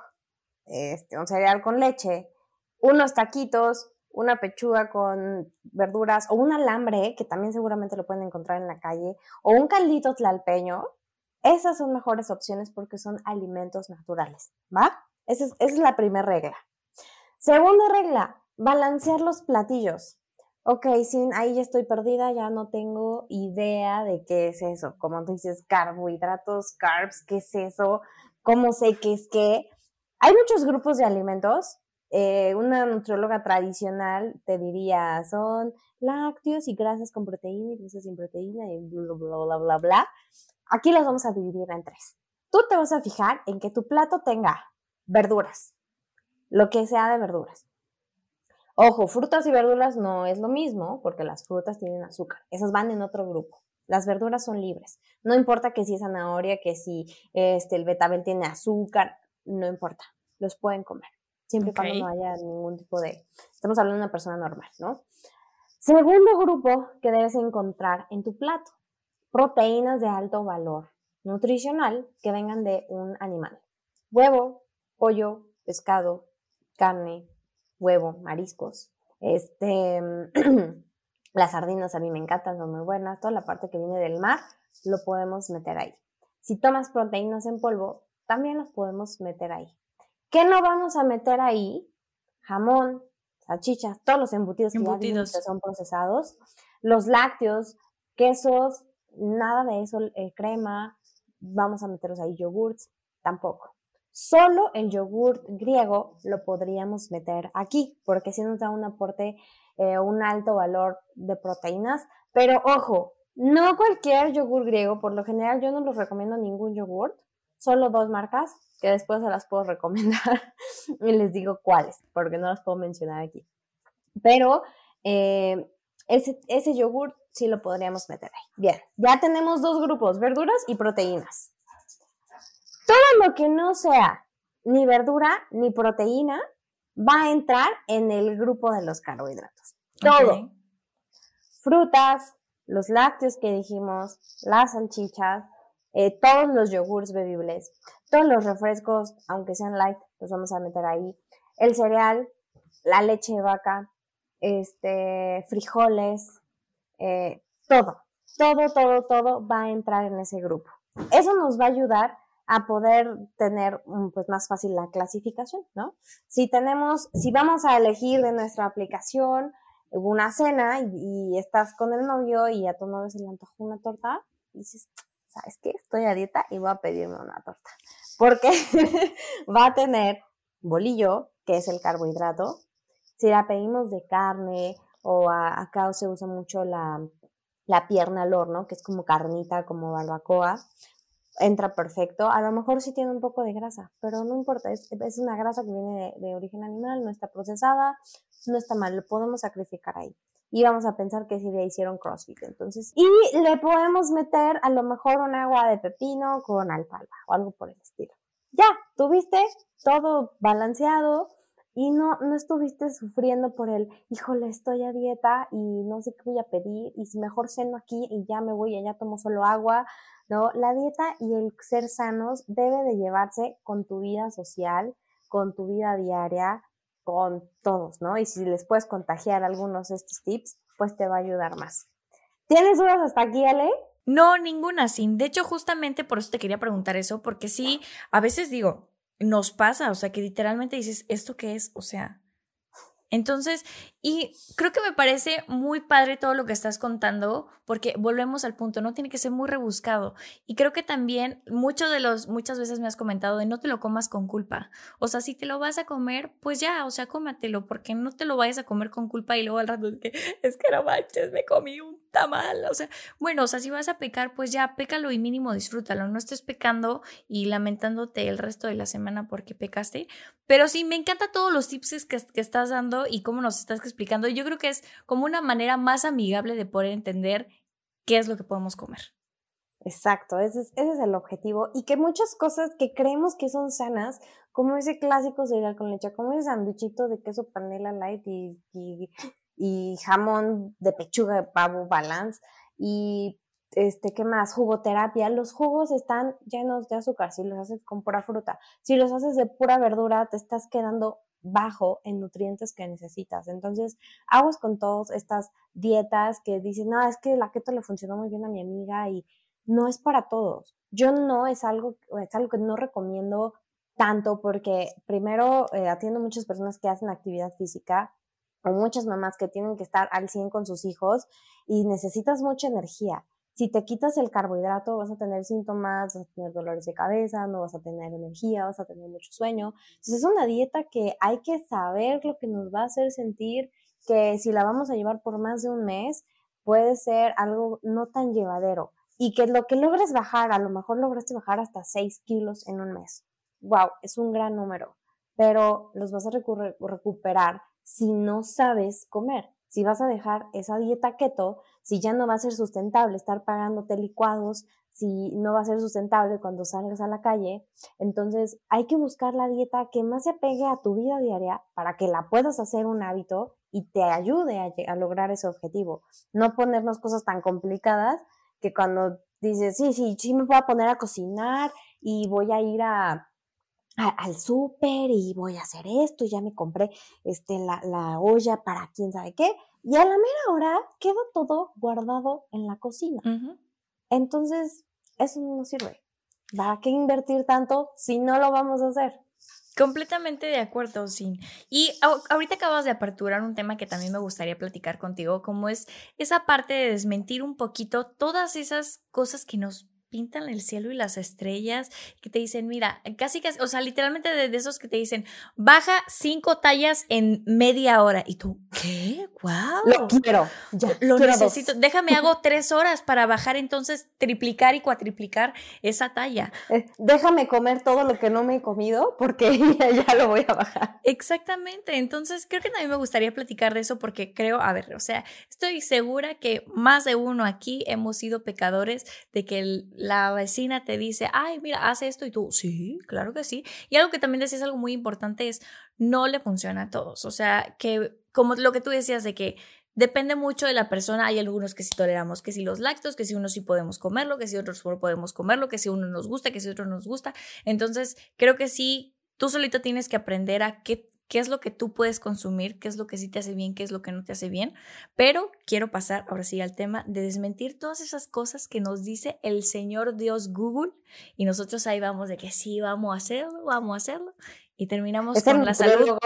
este, un cereal con leche, unos taquitos, una pechuga con verduras o un alambre, que también seguramente lo pueden encontrar en la calle, o un caldito tlalpeño, esas son mejores opciones porque son alimentos naturales, ¿va? Esa es, esa es la primera regla. Segunda regla, balancear los platillos. Ok, sin, ahí ya estoy perdida, ya no tengo idea de qué es eso. Como tú dices, carbohidratos, carbs, ¿qué es eso? ¿Cómo sé qué es qué? Hay muchos grupos de alimentos. Eh, una nutrióloga tradicional te diría, son lácteos y grasas con proteína y grasas sin proteína y bla, bla, bla, bla, bla. Aquí las vamos a dividir en tres. Tú te vas a fijar en que tu plato tenga verduras, lo que sea de verduras. Ojo, frutas y verduras no es lo mismo porque las frutas tienen azúcar. Esas van en otro grupo. Las verduras son libres. No importa que si es zanahoria, que si este, el betabel tiene azúcar, no importa. Los pueden comer. Siempre y cuando no haya ningún tipo de... Estamos hablando de una persona normal, ¿no? Segundo grupo que debes encontrar en tu plato. Proteínas de alto valor nutricional que vengan de un animal. Huevo, pollo, pescado, carne, huevo, mariscos. Este, [clears throat] las sardinas a mí me encantan, son muy buenas. Toda la parte que viene del mar lo podemos meter ahí. Si tomas proteínas en polvo, también los podemos meter ahí. ¿Qué no vamos a meter ahí? Jamón, salchichas, todos los embutidos, embutidos. que son procesados, los lácteos, quesos, nada de eso, eh, crema, vamos a meterlos ahí, yogurts, tampoco. Solo el yogur griego lo podríamos meter aquí, porque si nos da un aporte, eh, un alto valor de proteínas. Pero ojo, no cualquier yogur griego, por lo general yo no los recomiendo ningún yogur, solo dos marcas que después se las puedo recomendar [laughs] y les digo cuáles, porque no las puedo mencionar aquí. Pero eh, ese, ese yogur sí lo podríamos meter ahí. Bien, ya tenemos dos grupos, verduras y proteínas. Todo lo que no sea ni verdura ni proteína va a entrar en el grupo de los carbohidratos. Todo. Frutas, los lácteos que dijimos, las salchichas, eh, todos los yogures bebibles, todos los refrescos, aunque sean light, los vamos a meter ahí. El cereal, la leche de vaca, este, frijoles, eh, todo, todo, todo, todo va a entrar en ese grupo. Eso nos va a ayudar a poder tener mm, pues más fácil la clasificación, ¿no? Si tenemos, si vamos a elegir de nuestra aplicación una cena y, estás con el novio y a tu novio se le antojó una torta, dices, ¿sabes qué? Estoy a dieta y voy a pedirme una torta. Porque [laughs] va a tener bolillo, que es el carbohidrato. Si la pedimos de carne o acá se usa mucho la, la pierna al horno, que es como carnita, como barbacoa, entra perfecto. A lo mejor sí tiene un poco de grasa, pero no importa, es, una grasa que viene de, origen animal, no está procesada, no está mal, lo podemos sacrificar ahí. Y vamos a pensar que si le hicieron CrossFit, entonces. Y le podemos meter a lo mejor un agua de pepino con alfalfa o algo por el estilo. Ya, tuviste todo balanceado y no, no estuviste sufriendo por el, híjole, estoy a dieta y no sé qué voy a pedir y si mejor ceno aquí y ya me voy y allá tomo solo agua, ¿no? La dieta y el ser sanos debe de llevarse con tu vida social, con tu vida diaria, con todos, ¿no? Y si les puedes contagiar algunos de estos tips, pues te va a ayudar más. ¿Tienes dudas hasta aquí, Ale? No, ninguna, sin. De hecho, justamente por eso te quería preguntar eso, porque sí, a veces digo, nos pasa, o sea, que literalmente dices, ¿esto qué es? O sea, entonces, y creo que me parece muy padre todo lo que estás contando, porque volvemos al punto, no tiene que ser muy rebuscado. Y creo que también muchos de los, muchas veces me has comentado de no te lo comas con culpa. O sea, si te lo vas a comer, pues ya, o sea, cómatelo, porque no te lo vayas a comer con culpa y luego al rato es que, es que no manches, me comí un tamal. O sea, bueno, o sea, si vas a pecar, pues ya, pécalo y mínimo disfrútalo. No estés pecando y lamentándote el resto de la semana porque pecaste. Pero sí, me encanta todos los tips que, que estás dando y cómo nos estás explicando. Yo creo que es como una manera más amigable de poder entender qué es lo que podemos comer. Exacto, ese es, el objetivo. Y que muchas cosas que creemos que son sanas, como ese clásico cereal con leche, como ese sanduichito de queso panela light y, y jamón de pechuga de pavo balance y este, ¿qué más? Jugoterapia. Los jugos están llenos de azúcar si los haces con pura fruta. Si los haces de pura verdura, te estás quedando bajo en nutrientes que necesitas. Entonces, aguas con todas estas dietas que dicen, no, es que la keto le funcionó muy bien a mi amiga y no es para todos. Yo no es algo, es algo que no recomiendo tanto porque primero eh, atiendo muchas personas que hacen actividad física o muchas mamás que tienen que estar al 100 con sus hijos y necesitas mucha energía. Si te quitas el carbohidrato, vas a tener síntomas, vas a tener dolores de cabeza, no vas a tener energía, vas a tener mucho sueño. Entonces es una dieta que hay que saber lo que nos va a hacer sentir, que si la vamos a llevar por más de un mes, puede ser algo no tan llevadero. Y que lo que logres bajar, a lo mejor lograste bajar hasta 6 kilos en un mes. ¡Wow! Es un gran número. Pero los vas a recuperar si no sabes comer si vas a dejar esa dieta keto, si ya no va a ser sustentable estar pagándote licuados, si no va a ser sustentable cuando salgas a la calle, entonces hay que buscar la dieta que más se apegue a tu vida diaria para que la puedas hacer un hábito y te ayude a, lograr ese objetivo. No ponernos cosas tan complicadas que cuando dices, sí, sí, sí me voy a poner a cocinar y voy a ir a, al súper y voy a hacer esto, ya me compré este, la, la, olla para quién sabe qué, y a la mera hora queda todo guardado en la cocina. Entonces, eso no sirve. ¿Para qué invertir tanto si no lo vamos a hacer? Completamente de acuerdo, Sin. Y ahorita acabas de aperturar un tema que también me gustaría platicar contigo, como es esa parte de desmentir un poquito todas esas cosas que nos pintan el cielo y las estrellas, que te dicen, mira, casi casi, o sea, literalmente de, esos que te dicen, baja cinco tallas en media hora. Y tú, ¿qué? ¡Wow! Lo quiero, ya. Lo necesito. Déjame, hago tres horas para bajar entonces, triplicar y cuatriplicar esa talla. Eh, déjame comer todo lo que no me he comido porque [laughs] ya, lo voy a bajar. Exactamente. Entonces, creo que también me gustaría platicar de eso porque creo, a ver, o sea, estoy segura que más de uno aquí hemos sido pecadores de que el la vecina te dice, ay, mira, hace esto y tú, sí, claro que sí. Y algo que también decías algo muy importante es, no le funciona a todos. O sea, que como lo que tú decías de que depende mucho de la persona, hay algunos que sí toleramos, que si los lácteos, que si uno sí podemos comerlo, que si otros no podemos comerlo, que si uno nos gusta, que si otro nos gusta. Entonces, creo que sí, tú solito tienes que aprender a qué qué es lo que tú puedes consumir, qué es lo que sí te hace bien, qué es lo que no te hace bien. Pero quiero pasar ahora sí al tema de desmentir todas esas cosas que nos dice el Señor Dios Google y nosotros ahí vamos de que sí, vamos a hacerlo, vamos a hacerlo y terminamos con la salud.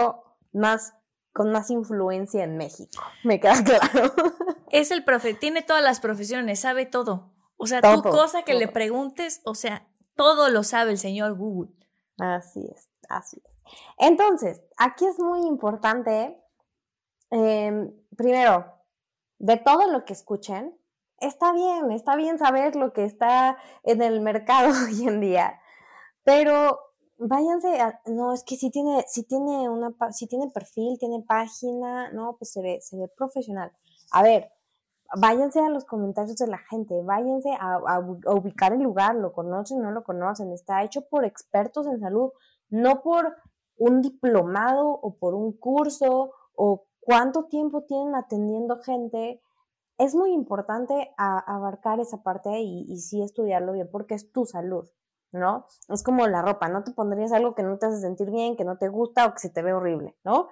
Más con más influencia en México, me queda claro. [laughs] Es el profe, tiene todas las profesiones, sabe todo. O sea, tu cosa que le preguntes, o sea, todo lo sabe el señor Google. Así es, así es. Entonces, aquí es muy importante, em, primero, de todo lo que escuchen, está bien, está bien saber lo que está en el mercado [laughs] hoy en día, pero váyanse a, no, es que si tiene, si tiene una, si tiene perfil, tiene página, no, pues se ve, se ve profesional. A ver, váyanse a los comentarios de la gente, váyanse a, a, ubicar el lugar, lo conocen, no lo conocen, está hecho por expertos en salud, no por un diplomado o por un curso o cuánto tiempo tienen atendiendo gente. Es muy importante abarcar esa parte y, y sí estudiarlo bien porque es tu salud. ¿no? Es como la ropa, no te pondrías algo que no te hace sentir bien, que no te gusta o que se te ve horrible, ¿no?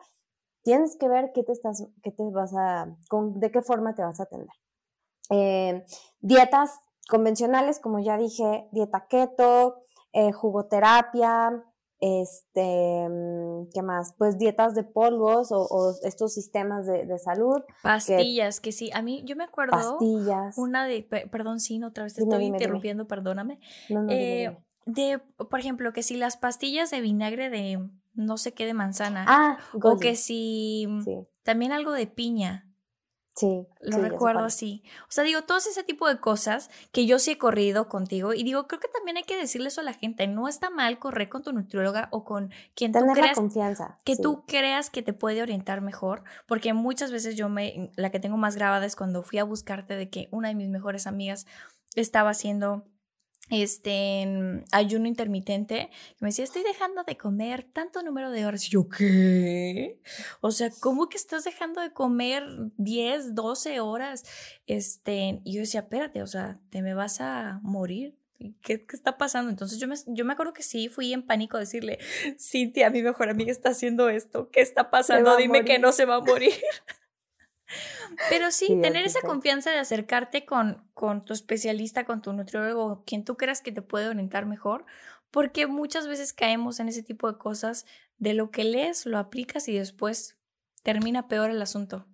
Tienes que ver qué te estás, qué te vas a, con, de qué forma te vas a atender. Eh, dietas convencionales, como ya dije, dieta keto, eh, jugoterapia, este, mm, ¿qué más? Pues dietas de polvos o, estos sistemas de, salud. Pastillas, que, sí, a mí yo me acuerdo. Pastillas. Una de, perdón, sí, otra vez te estoy interrumpiendo, perdóname. No, no, eh, de, por ejemplo, que si las pastillas de vinagre de no sé qué de manzana. Ah, o que si también algo de piña. Sí. Lo recuerdo así. O sea, digo, todos ese tipo de cosas que yo sí he corrido contigo y digo, creo que también hay que decirle eso a la gente. No está mal correr con tu nutrióloga o con quien tú creas confianza. que tú creas que te puede orientar mejor, porque muchas veces yo me la que tengo más grabada es cuando fui a buscarte de que una de mis mejores amigas estaba haciendo este, en ayuno intermitente, me decía, estoy dejando de comer tanto número de horas. Y yo, ¿qué? O sea, ¿cómo que estás dejando de comer 10, 12 horas? Este, y yo decía, espérate, o sea, te me vas a morir. ¿Qué, ¿Qué, está pasando? Entonces yo me, yo me acuerdo que sí, fui en pánico a decirle, Cintia, mi mejor amiga está haciendo esto, ¿qué está pasando? Dime que no se va a morir. [laughs] Pero sí, tener esa confianza de acercarte con, con tu especialista, con tu nutriólogo, quien tú creas que te puede orientar mejor, porque muchas veces caemos en ese tipo de cosas de lo que lees, lo aplicas y después termina peor el asunto.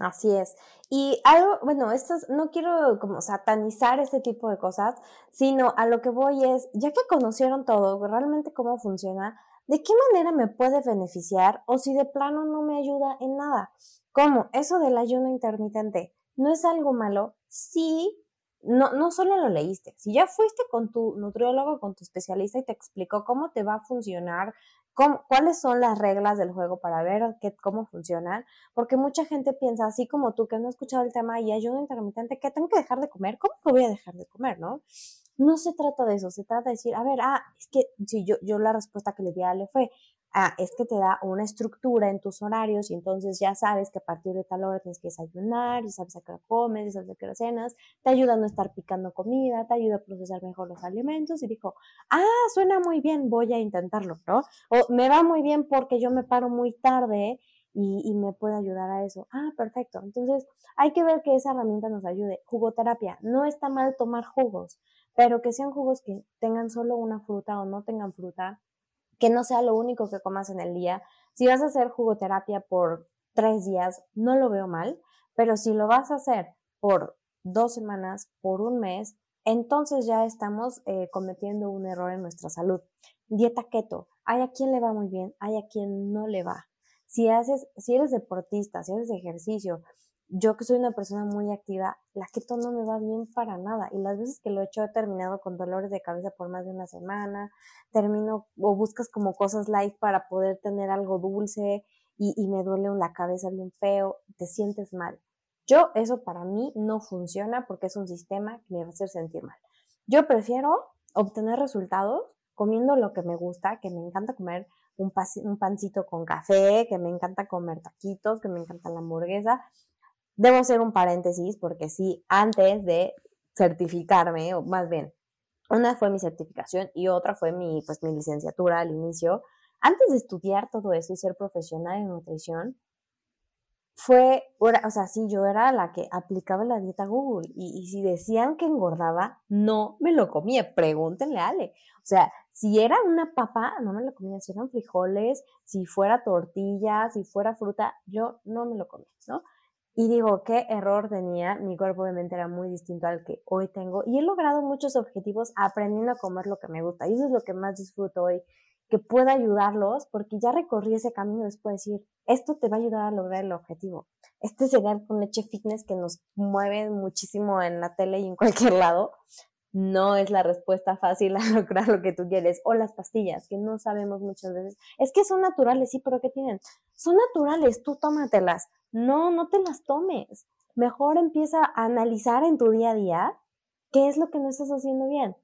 Así es. Y algo, bueno, esto no quiero como satanizar este tipo de cosas, sino a lo que voy es, ya que conocieron todo, realmente cómo funciona, ¿de qué manera me puede beneficiar o si de plano no me ayuda en nada? ¿Cómo? Eso del ayuno intermitente no es algo malo si no, no solo lo leíste, si ya fuiste con tu nutriólogo, con tu especialista y te explicó cómo te va a funcionar, cómo, cuáles son las reglas del juego para ver qué, cómo funcionan, porque mucha gente piensa, así como tú que no has escuchado el tema y ayuno intermitente, ¿qué tengo que dejar de comer? ¿Cómo que voy a dejar de comer, no? No se trata de eso, se trata de decir, a ver, ah, es que si yo, yo la respuesta que le di a Ale fue, Ah, es que te da una estructura en tus horarios y entonces ya sabes que a partir de tal hora tienes que desayunar, y sabes a qué comes, y sabes a qué cenas, te ayuda a no estar picando comida, te ayuda a procesar mejor los alimentos y dijo, ah, suena muy bien, voy a intentarlo, ¿no? O me va muy bien porque yo me paro muy tarde y, y me puede ayudar a eso. Ah, perfecto. Entonces hay que ver que esa herramienta nos ayude. Jugoterapia, no está mal tomar jugos, pero que sean jugos que tengan solo una fruta o no tengan fruta que no sea lo único que comas en el día. Si vas a hacer jugoterapia por tres días, no lo veo mal, pero si lo vas a hacer por dos semanas, por un mes, entonces ya estamos eh, cometiendo un error en nuestra salud. Dieta keto, hay a quien le va muy bien, hay a quien no le va. Si haces, si eres deportista, si haces ejercicio, yo que soy una persona muy activa, la keto no me va bien para nada. Y las veces que lo he hecho he terminado con dolores de cabeza por más de una semana. Termino o buscas como cosas light para poder tener algo dulce y, y me duele la cabeza bien feo, te sientes mal. Yo, eso para mí no funciona porque es un sistema que me va a hacer sentir mal. Yo prefiero obtener resultados comiendo lo que me gusta, que me encanta comer un, un pancito con café, que me encanta comer taquitos, que me encanta la hamburguesa, Debo hacer un paréntesis porque sí, antes de certificarme, o más bien, una fue mi certificación y otra fue mi, pues, mi licenciatura al inicio. Antes de estudiar todo eso y ser profesional en nutrición, fue, o sea, sí, yo era la que aplicaba la dieta Google y, si decían que engordaba, no me lo comía, pregúntenle a Ale. O sea, si era una papa, no me lo comía, si eran frijoles, si fuera tortilla, si fuera fruta, yo no me lo comía, ¿no? Y digo, qué error tenía, mi cuerpo obviamente era muy distinto al que hoy tengo y he logrado muchos objetivos aprendiendo a comer lo que me gusta y eso es lo que más disfruto hoy, que pueda ayudarlos porque ya recorrí ese camino después de decir, esto te va a ayudar a lograr el objetivo. Este cereal con leche fitness que nos mueve muchísimo en la tele y en cualquier lado, no es la respuesta fácil [laughs] a lograr lo que tú quieres. O las pastillas, que no sabemos muchas veces. Es que son naturales, sí, pero ¿qué tienen? Son naturales, tú tómatelas. No, no te las tomes. Mejor empieza a analizar en tu día a día qué es lo que no estás haciendo bien.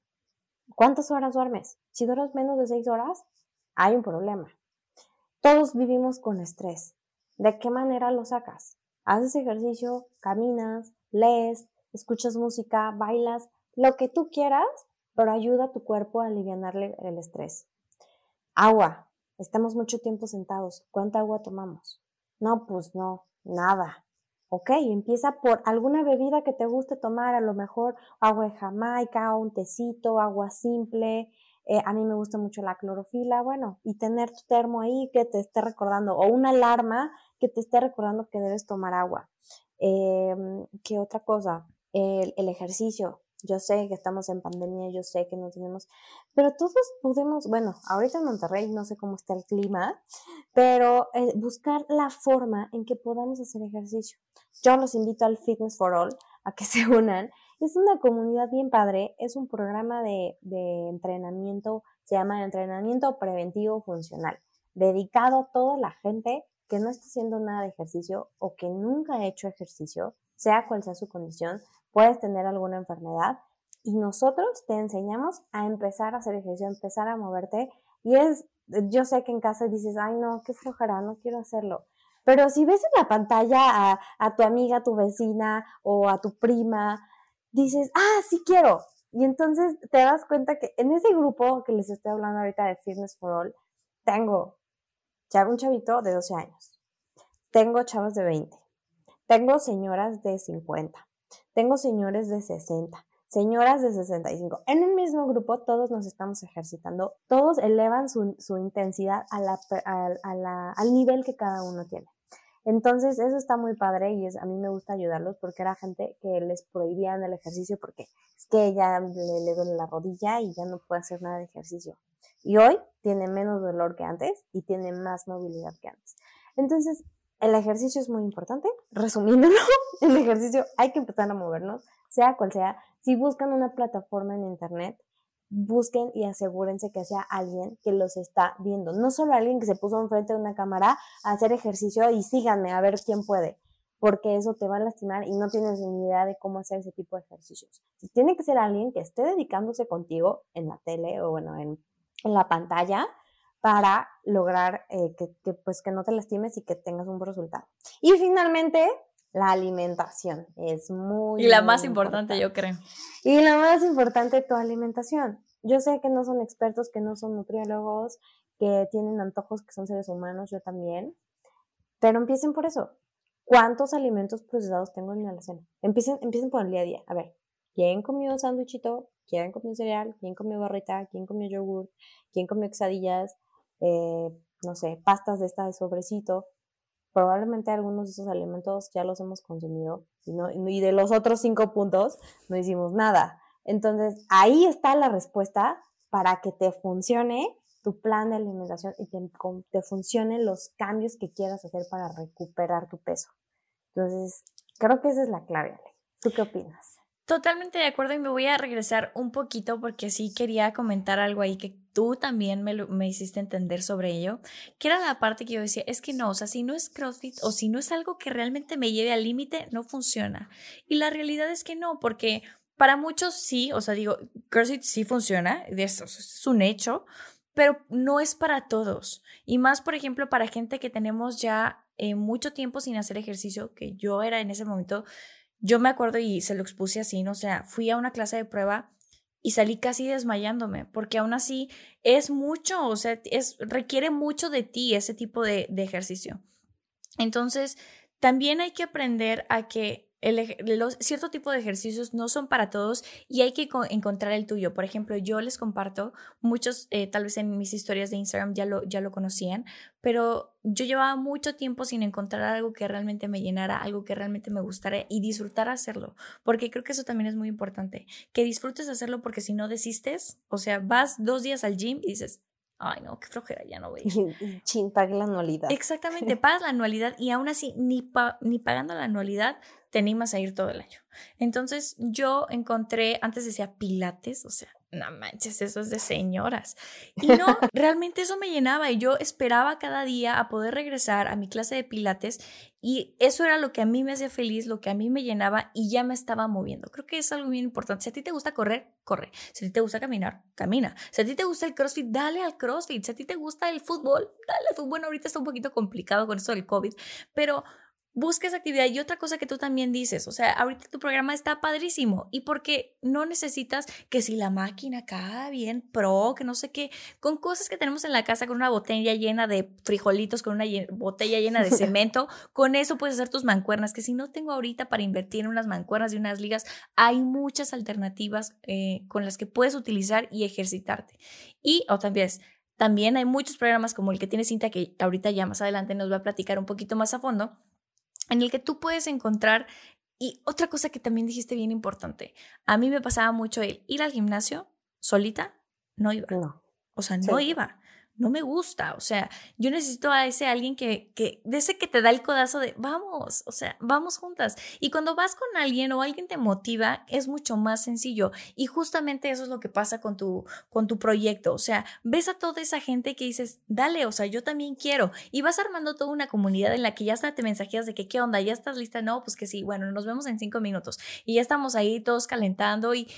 ¿Cuántas horas duermes? Si duermes menos de seis horas, hay un problema. Todos vivimos con estrés. ¿De qué manera lo sacas? Haces ejercicio, caminas, lees, escuchas música, bailas, lo que tú quieras, pero ayuda a tu cuerpo a aliviarle el estrés. Agua. Estamos mucho tiempo sentados. ¿Cuánta agua tomamos? No, pues no, nada. Ok, empieza por alguna bebida que te guste tomar, a lo mejor agua de Jamaica, un tecito, agua simple. Eh, a mí me gusta mucho la clorofila, bueno, y tener tu termo ahí que te esté recordando, o una alarma que te esté recordando que debes tomar agua. Em, ¿Qué otra cosa? el ejercicio. Yo sé que estamos en pandemia, yo sé que no tenemos, pero todos podemos, bueno, ahorita en Monterrey no sé cómo está el clima, pero eh, buscar la forma en que podamos hacer ejercicio. Yo los invito al Fitness for All a que [laughs] se unan. Es una comunidad bien padre, es un programa de, de entrenamiento, se llama entrenamiento preventivo funcional, dedicado a toda la gente que no está haciendo nada de ejercicio o que nunca ha hecho ejercicio, sea cual sea su condición, puedes tener alguna enfermedad y nosotros te enseñamos a empezar a hacer ejercicio, a empezar a moverte y es, yo sé que en casa dices, ay no, qué flojera, no quiero hacerlo. Pero si ves en la pantalla a, tu amiga, a tu vecina o a tu prima, dices, ah, sí quiero. Y entonces te das cuenta que en ese grupo que les estoy hablando ahorita de Fitness for All, tengo un chavito de 12 años, tengo chavos de 20, tengo señoras de 50, tengo señores de 60, señoras de 65. En el mismo grupo todos nos estamos ejercitando, todos elevan su, intensidad al nivel que cada uno tiene. Entonces, eso está muy padre y es, a mí me gusta ayudarlos porque era gente que les prohibían el ejercicio porque es que ya le, le duele la rodilla y ya no puede hacer nada de ejercicio. Y hoy tiene menos dolor que antes y tiene más movilidad que antes. Entonces, el ejercicio es muy importante. Resumiéndolo, [laughs] el ejercicio hay que empezar a movernos, sea cual sea. Si buscan una plataforma en internet, busquen y asegúrense que sea alguien que los está viendo. No solo alguien que se puso enfrente de una cámara a hacer ejercicio y síganme a ver quién puede, porque eso te va a lastimar y no tienes ni idea de cómo hacer ese tipo de ejercicios. Tiene que ser alguien que esté dedicándose contigo en la tele o bueno, en, en la pantalla para lograr eh, que, pues, que no te lastimes y que tengas un buen resultado. Y finalmente, la alimentación es muy... Y la más importante, yo creo. Y la más importante, tu alimentación. Yo sé que no son expertos, que no son nutriólogos, que tienen antojos, que son seres humanos, yo también, pero empiecen por eso. ¿Cuántos alimentos procesados tengo en mi alacena? Empiecen, empiecen por el día a día. A ver, ¿quién comió sándwichito? ¿Quién comió cereal? ¿Quién comió barrita? ¿Quién comió yogur? ¿Quién comió quesadillas? Eh, no sé, pastas de esta de sobrecito. Probablemente algunos de esos alimentos ya los hemos consumido y, y de los otros cinco puntos no hicimos nada. Entonces, ahí está la respuesta para que te funcione tu plan de alimentación y te, te funcionen los cambios que quieras hacer para recuperar tu peso. Entonces, creo que esa es la clave, Ale. ¿Tú qué opinas? Totalmente de acuerdo y me voy a regresar un poquito porque sí quería comentar algo ahí que tú también me, me hiciste entender sobre ello, que era la parte que yo decía, es que no, o sea, si no es CrossFit o si no es algo que realmente me lleve al límite, no funciona. Y la realidad es que no, porque para muchos sí, o sea, digo, CrossFit sí funciona, de eso es un hecho, pero no es para todos. Y más, por ejemplo, para gente que tenemos ya eh, mucho tiempo sin hacer ejercicio, que yo era en ese momento yo me acuerdo y se lo expuse así, ¿no? O sea, fui a una clase de prueba y salí casi desmayándome, porque aún así es mucho, o sea, es, requiere mucho de ti ese tipo de, de ejercicio. Entonces, también hay que aprender a que el, los, cierto tipo de ejercicios no son para todos y hay que encontrar el tuyo. Por ejemplo, yo les comparto, muchos eh, tal vez en mis historias de Instagram ya lo, ya lo conocían, pero yo llevaba mucho tiempo sin encontrar algo que realmente me llenara, algo que realmente me gustara y disfrutar hacerlo, porque creo que eso también es muy importante, que disfrutes hacerlo porque si no desistes, o sea, vas dos días al gym y dices, ay no, qué flojera, ya no voy. [laughs] Pague la anualidad. Exactamente, [laughs] pagas la anualidad y aún así, ni, ni pagando la anualidad, te animas a ir todo el año. Entonces yo encontré, antes decía pilates, o sea, no manches, eso es de señoras. Y no, [laughs] realmente eso me llenaba y yo esperaba cada día a poder regresar a mi clase de pilates y eso era lo que a mí me hacía feliz, lo que a mí me llenaba y ya me estaba moviendo. Creo que es algo bien importante. Si a ti te gusta correr, corre. Si a ti te gusta caminar, camina. Si a ti te gusta el CrossFit, dale al CrossFit. Si a ti te gusta el fútbol, dale al fútbol. Bueno, ahorita está un poquito complicado con esto del COVID, pero busques actividad. Y otra cosa que tú también dices, o sea, ahorita tu programa está padrísimo y porque no necesitas que si la máquina acá bien pro, que no sé qué, con cosas que tenemos en la casa, con una botella llena de frijolitos, con una botella llena de [laughs] cemento, con eso puedes hacer tus mancuernas, que si no tengo ahorita para invertir en unas mancuernas y unas ligas, hay muchas alternativas eh, con las que puedes utilizar y ejercitarte. Y otra vez, también hay muchos programas como el que tiene Cinta, que ahorita ya más adelante nos va a platicar un poquito más a fondo, en el que tú puedes encontrar, y otra cosa que también dijiste bien importante, a mí me pasaba mucho el ir al gimnasio solita, no iba. No. O sea, no iba no me gusta, o sea, yo necesito a ese alguien que, que, de ese que te da el codazo de, vamos, o sea, vamos juntas. Y cuando vas con alguien o alguien te motiva, es mucho más sencillo. Y justamente eso es lo que pasa con tu, con tu proyecto, o sea, ves a toda esa gente que dices, dale, o sea, yo también quiero. Y vas armando toda una comunidad en la que ya hasta te mensajeas de que, ¿qué onda? ¿Ya estás lista? No, pues que sí, bueno, nos vemos en cinco minutos. Y ya estamos ahí todos calentando y,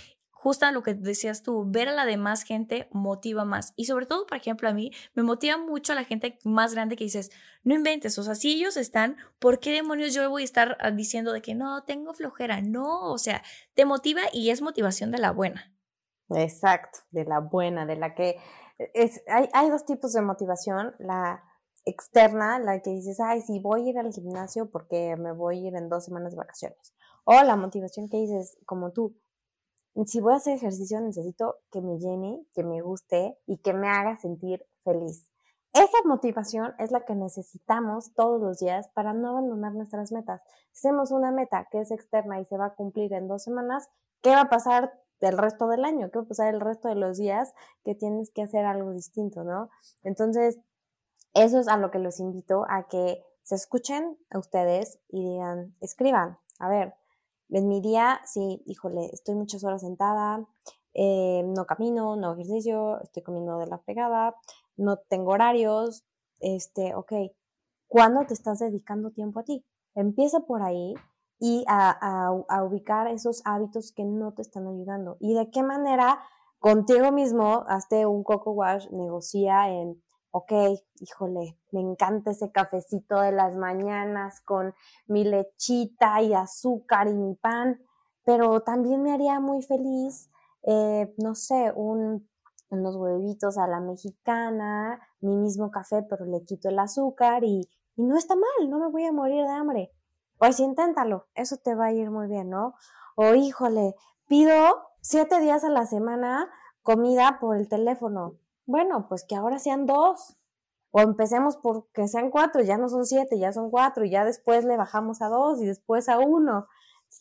justo lo que decías tú, ver a la demás gente motiva más. Y sobre todo, por ejemplo, a mí me motiva mucho a la gente más grande que dices, no inventes, o sea, si ellos están, ¿por qué demonios yo voy a estar ah, diciendo de que no, tengo flojera? No, o sea, te motiva y es motivación de la buena. Exacto, de la buena, de la que es, hay, hay dos tipos de motivación, la externa, la que dices, ay, sí, voy a ir al gimnasio porque me voy a ir en dos semanas de vacaciones. O la motivación que dices, como tú, si voy a hacer ejercicio necesito que me llene, que me guste y que me haga sentir feliz. Esa motivación es la que necesitamos todos los días para no abandonar nuestras metas. Si hacemos una meta que es externa y se va a cumplir en dos semanas, ¿qué va a pasar el resto del año? ¿Qué va a pasar el resto de los días que tienes que hacer algo distinto, no? Entonces, eso es a lo que los invito a que se escuchen a ustedes y digan, escriban, a ver, en mi día, sí, híjole, estoy muchas horas sentada, eh, no camino, no ejercicio, estoy comiendo de la fregada, no tengo horarios, este, ok, ¿cuándo te estás dedicando tiempo a ti? Empieza por ahí y a, a, ubicar esos hábitos que no te están ayudando. Y de qué manera contigo mismo, hazte un coco wash, negocia en ok, híjole, me encanta ese cafecito de las mañanas con mi lechita y azúcar y mi pan, pero también me haría muy feliz, eh, no sé, un, unos huevitos a la mexicana, mi mismo café, pero le quito el azúcar y, y no está mal, no me voy a morir de hambre. Pues inténtalo, eso te va a ir muy bien, ¿no? O híjole, pido siete días a la semana comida por el teléfono bueno, pues que ahora sean dos. O empecemos por que sean cuatro, ya no son siete, ya son cuatro, y ya después le bajamos a dos y después a uno.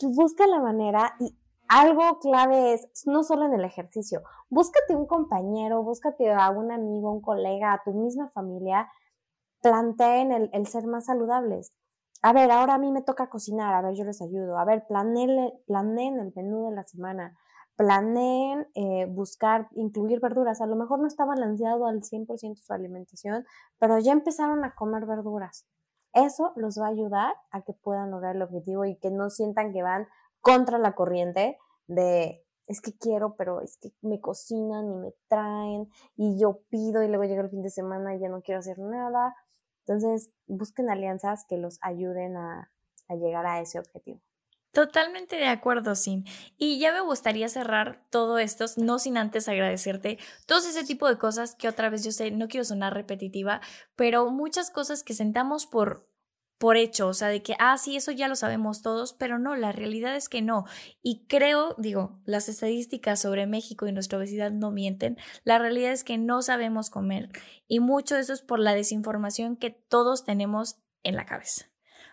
Busca la manera y algo clave es, no solo en el ejercicio, búscate un compañero, búscate a un amigo, un colega, a tu misma familia, planteen el, ser más saludables. A ver, ahora a mí me toca cocinar, a ver, yo les ayudo. A ver, planeen, planeen el menú de la semana planeen eh, buscar incluir verduras. A lo mejor no está balanceado al 100% su alimentación, pero ya empezaron a comer verduras. Eso los va a ayudar a que puedan lograr el objetivo y que no sientan que van contra la corriente de es que quiero, pero es que me cocinan y me traen y yo pido y luego llega el fin de semana y ya no quiero hacer nada. Entonces, busquen alianzas que los ayuden a llegar a ese objetivo. Totalmente de acuerdo, Sin. Y ya me gustaría cerrar todo esto, no sin antes agradecerte todo ese tipo de cosas que otra vez yo sé, no quiero sonar repetitiva, pero muchas cosas que sentamos por por hecho, o sea, de que, ah, sí, eso ya lo sabemos todos, pero no, la realidad es que no. Y creo, digo, las estadísticas sobre México y nuestra obesidad no mienten, la realidad es que no sabemos comer y mucho de eso es por la desinformación que todos tenemos en la cabeza.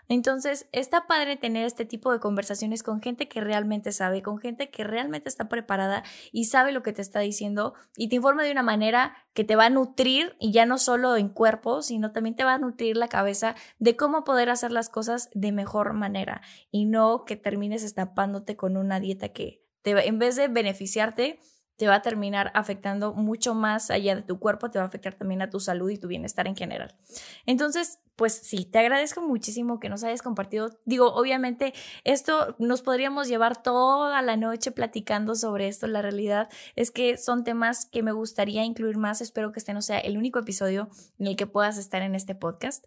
Entonces, está padre tener este tipo de conversaciones con gente que realmente sabe, con gente que realmente está preparada y sabe lo que te está diciendo y te informa de una manera que te va a nutrir y ya no solo en cuerpo, sino también te va a nutrir la cabeza de cómo poder hacer las cosas de mejor manera y no que termines estampándote con una dieta que te, en vez de beneficiarte, te va a terminar afectando mucho más allá de tu cuerpo, te va a afectar también a tu salud y tu bienestar en general. Entonces, pues sí, te agradezco muchísimo que nos hayas compartido. Digo, obviamente, esto nos podríamos llevar toda la noche platicando sobre esto. La realidad es que son temas que me gustaría incluir más. Espero que este no sea el único episodio en el que puedas estar en este podcast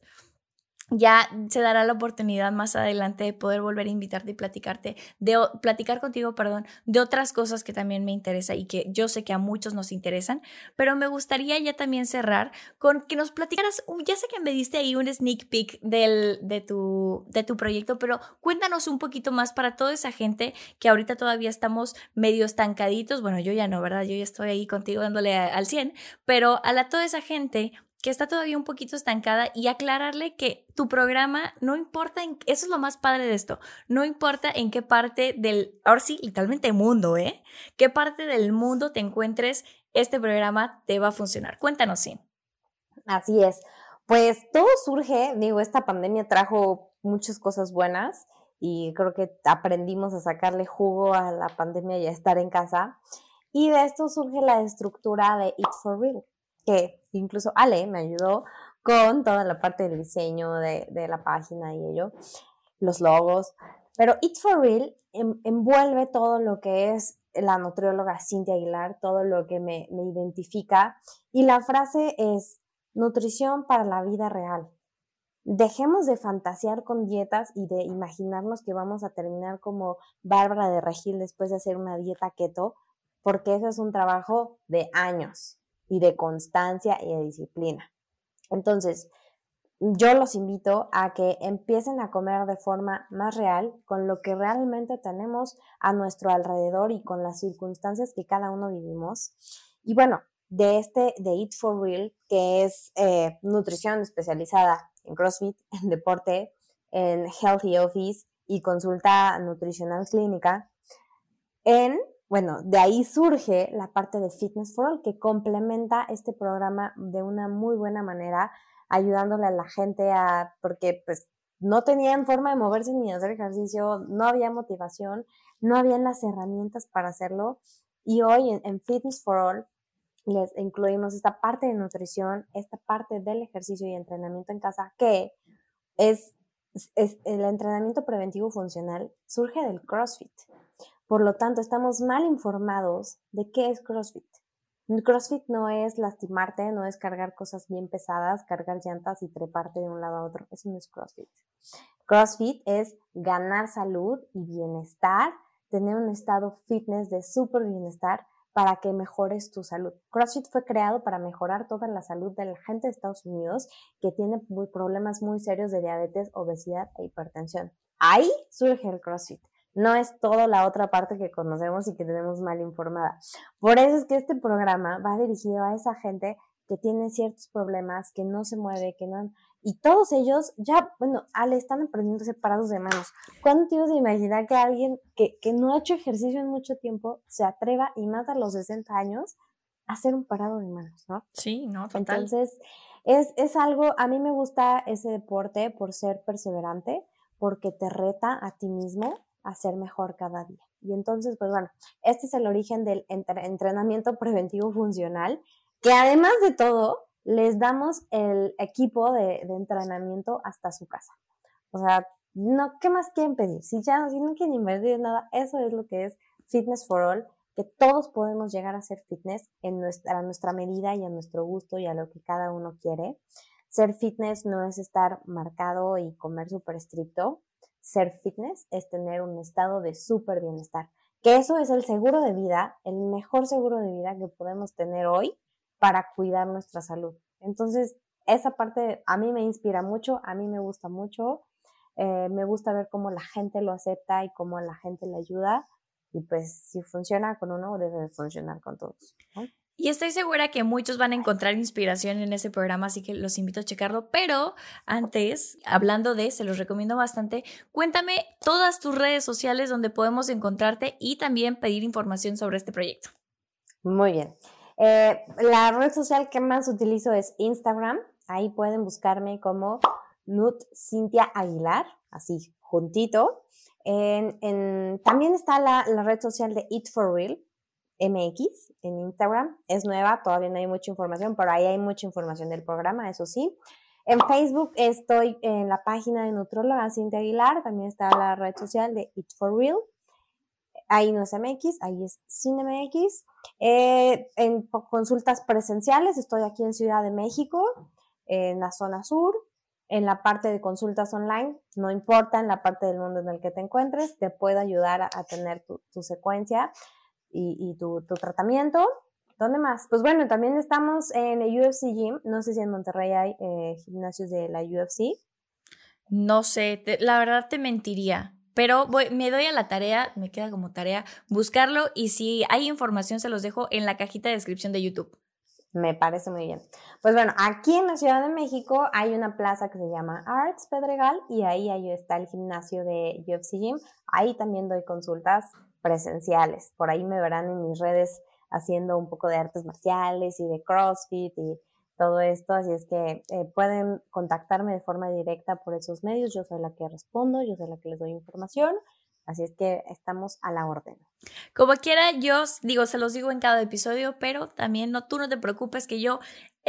ya se dará la oportunidad más adelante de poder volver a invitarte y platicarte, de platicar contigo, perdón, de otras cosas que también me interesa y que yo sé que a muchos nos interesan, pero me gustaría ya también cerrar con que nos platicaras, ya sé que me diste ahí un sneak peek del, de, tu, de tu proyecto, pero cuéntanos un poquito más para toda esa gente que ahorita todavía estamos medio estancaditos, bueno, yo ya no, ¿verdad? Yo ya estoy ahí contigo dándole al 100, pero a la, toda esa gente que está todavía un poquito estancada y aclararle que tu programa no importa eso es lo más padre de esto, no importa en qué parte del, ahora sí, literalmente mundo, ¿eh? ¿Qué parte del mundo te encuentres, este programa te va a funcionar? Cuéntanos, sí. Así es. Pues todo surge, digo, esta pandemia trajo muchas cosas buenas y creo que aprendimos a sacarle jugo a la pandemia y a estar en casa. Y de esto surge la estructura de It for Real que incluso Ale me ayudó con toda la parte del diseño de, la página y ello, los logos. Pero It for Real envuelve todo lo que es la nutrióloga Cintia Aguilar, todo lo que me, me identifica. Y la frase es, nutrición para la vida real. Dejemos de fantasear con dietas y de imaginarnos que vamos a terminar como Bárbara de Regil después de hacer una dieta keto, porque eso es un trabajo de años y de constancia y de disciplina. Entonces, yo los invito a que empiecen a comer de forma más real con lo que realmente tenemos a nuestro alrededor y con las circunstancias que cada uno vivimos. Y bueno, de este, de Eat for Real, que es eh, nutrición especializada en CrossFit, [laughs] en deporte, en Healthy Office y consulta nutricional clínica, en bueno, de ahí surge la parte de Fitness for All que complementa este programa de una muy buena manera, ayudándole a la gente a, porque pues no tenían forma de moverse ni hacer ejercicio, no había motivación, no habían las herramientas para hacerlo. Y hoy en, Fitness for All les incluimos esta parte de nutrición, esta parte del ejercicio y entrenamiento en casa, que es, es el entrenamiento preventivo funcional, surge del CrossFit. Por lo tanto, estamos mal informados de qué es CrossFit. CrossFit no es lastimarte, no es cargar cosas bien pesadas, cargar llantas y treparte de un lado a otro. Eso no es CrossFit. CrossFit es ganar salud y bienestar, tener un estado fitness de súper bienestar para que mejores tu salud. CrossFit fue creado para mejorar toda la salud de la gente de Estados Unidos que tiene problemas muy serios de diabetes, obesidad e hipertensión. Ahí surge el CrossFit no es toda la otra parte que conocemos y que tenemos mal informada. Por eso es que este programa va dirigido a esa gente que tiene ciertos problemas, que no se mueve, que no... Y todos ellos ya, bueno, Ale, están aprendiendo separados de manos. ¿Cuándo te ibas a imaginar que alguien que, que no ha hecho ejercicio en mucho tiempo se atreva y más a los 60 años a hacer un parado de manos, ¿no? Sí, no, total. Entonces, es, es algo, a mí me gusta ese deporte por ser perseverante, porque te reta a ti mismo a ser mejor cada día. Y entonces, pues bueno, este es el origen del entrenamiento preventivo funcional, que además de todo, les damos el equipo de, entrenamiento hasta su casa. O sea, no, ¿qué más quieren pedir? Si ya no quieren invertir nada, eso es lo que es Fitness for All, que todos podemos llegar a ser fitness en a nuestra medida y a nuestro gusto y a lo que cada uno quiere. Ser fitness no es estar marcado y comer súper estricto, ser fitness es tener un estado de súper bienestar. Que eso es el seguro de vida, el mejor seguro de vida que podemos tener hoy para cuidar nuestra salud. Entonces, esa parte a mí me inspira mucho, a mí me gusta mucho. Eh, me gusta ver cómo la gente lo acepta y cómo la gente le ayuda. Y pues si funciona con uno, debe funcionar con todos. Y estoy segura que muchos van a encontrar inspiración en ese programa, así que los invito a checarlo. Pero antes, hablando de, se los recomiendo bastante, cuéntame todas tus redes sociales donde podemos encontrarte y también pedir información sobre este proyecto. Muy bien. Eh, la red social que más utilizo es Instagram. Ahí pueden buscarme como Nut Cintia Aguilar, así juntito. también está la, la red social de Eat for Real, MX en Instagram. Es nueva, todavía no hay mucha información, pero ahí hay mucha información del programa, eso sí. En Facebook estoy en la página de Nutróloga Cintia Aguilar, también está la red social de It for Real. Ahí no es MX, ahí es CineMX. Eh, en consultas presenciales estoy aquí en Ciudad de México, en la zona sur. En la parte de consultas online, no importa en la parte del mundo en el que te encuentres, te puedo ayudar a, tener tu, secuencia y, tu, tratamiento. ¿Dónde más? Pues bueno, también estamos en el UFC Gym. No sé si en Monterrey hay eh, gimnasios de la UFC. No sé, la verdad te mentiría. Pero me doy a la tarea, me queda como tarea buscarlo y si hay información se los dejo en la cajita de descripción de YouTube. Me parece muy bien. Pues bueno, aquí en la Ciudad de México hay una plaza que se llama Arts Pedregal y ahí, ahí está el gimnasio de UFC Gym. Ahí también doy consultas presenciales. Por ahí me verán en mis redes haciendo un poco de artes marciales y de CrossFit y todo esto. Así es que eh, pueden contactarme de forma directa por esos medios. Yo soy la que respondo, yo soy la que les doy información. Así es que estamos a la orden. Como quiera, yo digo, se los digo en cada episodio, pero también no, tú no te preocupes que yo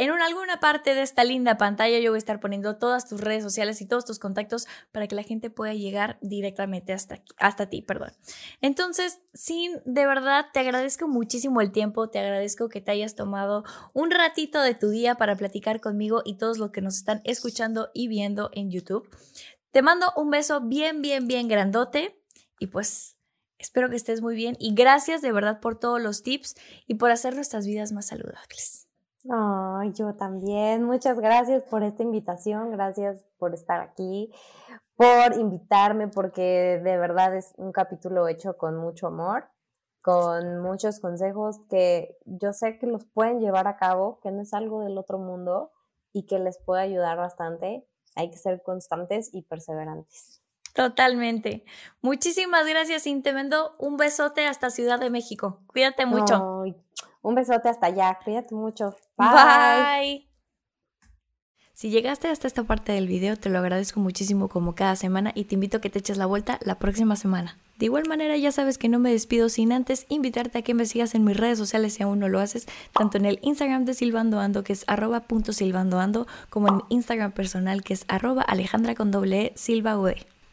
en alguna parte de esta linda pantalla yo voy a estar poniendo todas tus redes sociales y todos tus contactos para que la gente pueda llegar directamente hasta, hasta ti, perdón. Entonces, sí, de verdad te agradezco muchísimo el tiempo, te agradezco que te hayas tomado un ratito de tu día para platicar conmigo y todos los que nos están escuchando y viendo en YouTube. Te mando un beso bien, bien, bien grandote y pues espero que estés muy bien y gracias de verdad por todos los tips y por hacer nuestras vidas más saludables. Ay, yo también. Muchas gracias por esta invitación, gracias por estar aquí, por invitarme, porque de verdad es un capítulo hecho con mucho amor, con muchos consejos que yo sé que los pueden llevar a cabo, que no es algo del otro mundo y que les puede ayudar bastante. Hay que ser constantes y perseverantes. Totalmente. Muchísimas gracias, y te mando un besote hasta Ciudad de México. Cuídate mucho. un besote hasta allá. Cuídate mucho. Bye. Si llegaste hasta esta parte del video, te lo agradezco muchísimo como cada semana y te invito a que te eches la vuelta la próxima semana. De igual manera, ya sabes que no me despido sin antes invitarte a que me sigas en mis redes sociales si aún no lo haces, tanto en el Instagram de Silvandoando, que es arroba punto silvandoando, como en Instagram personal, que es arroba alejandra con doble e, silva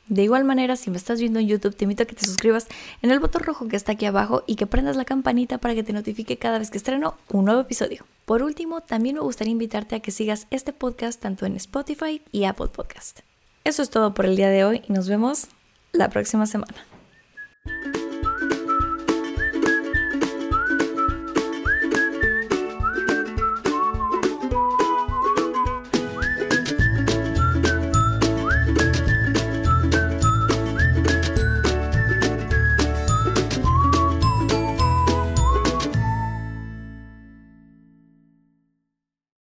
de igual manera, si me estás viendo en YouTube, te invito a que te suscribas en el botón rojo que está aquí abajo y que prendas la campanita para que te notifique cada vez que estreno un nuevo episodio. Por último, también me gustaría invitarte a que sigas este podcast tanto en Spotify y Apple Podcast. Eso es todo por el día de hoy y nos vemos la próxima semana.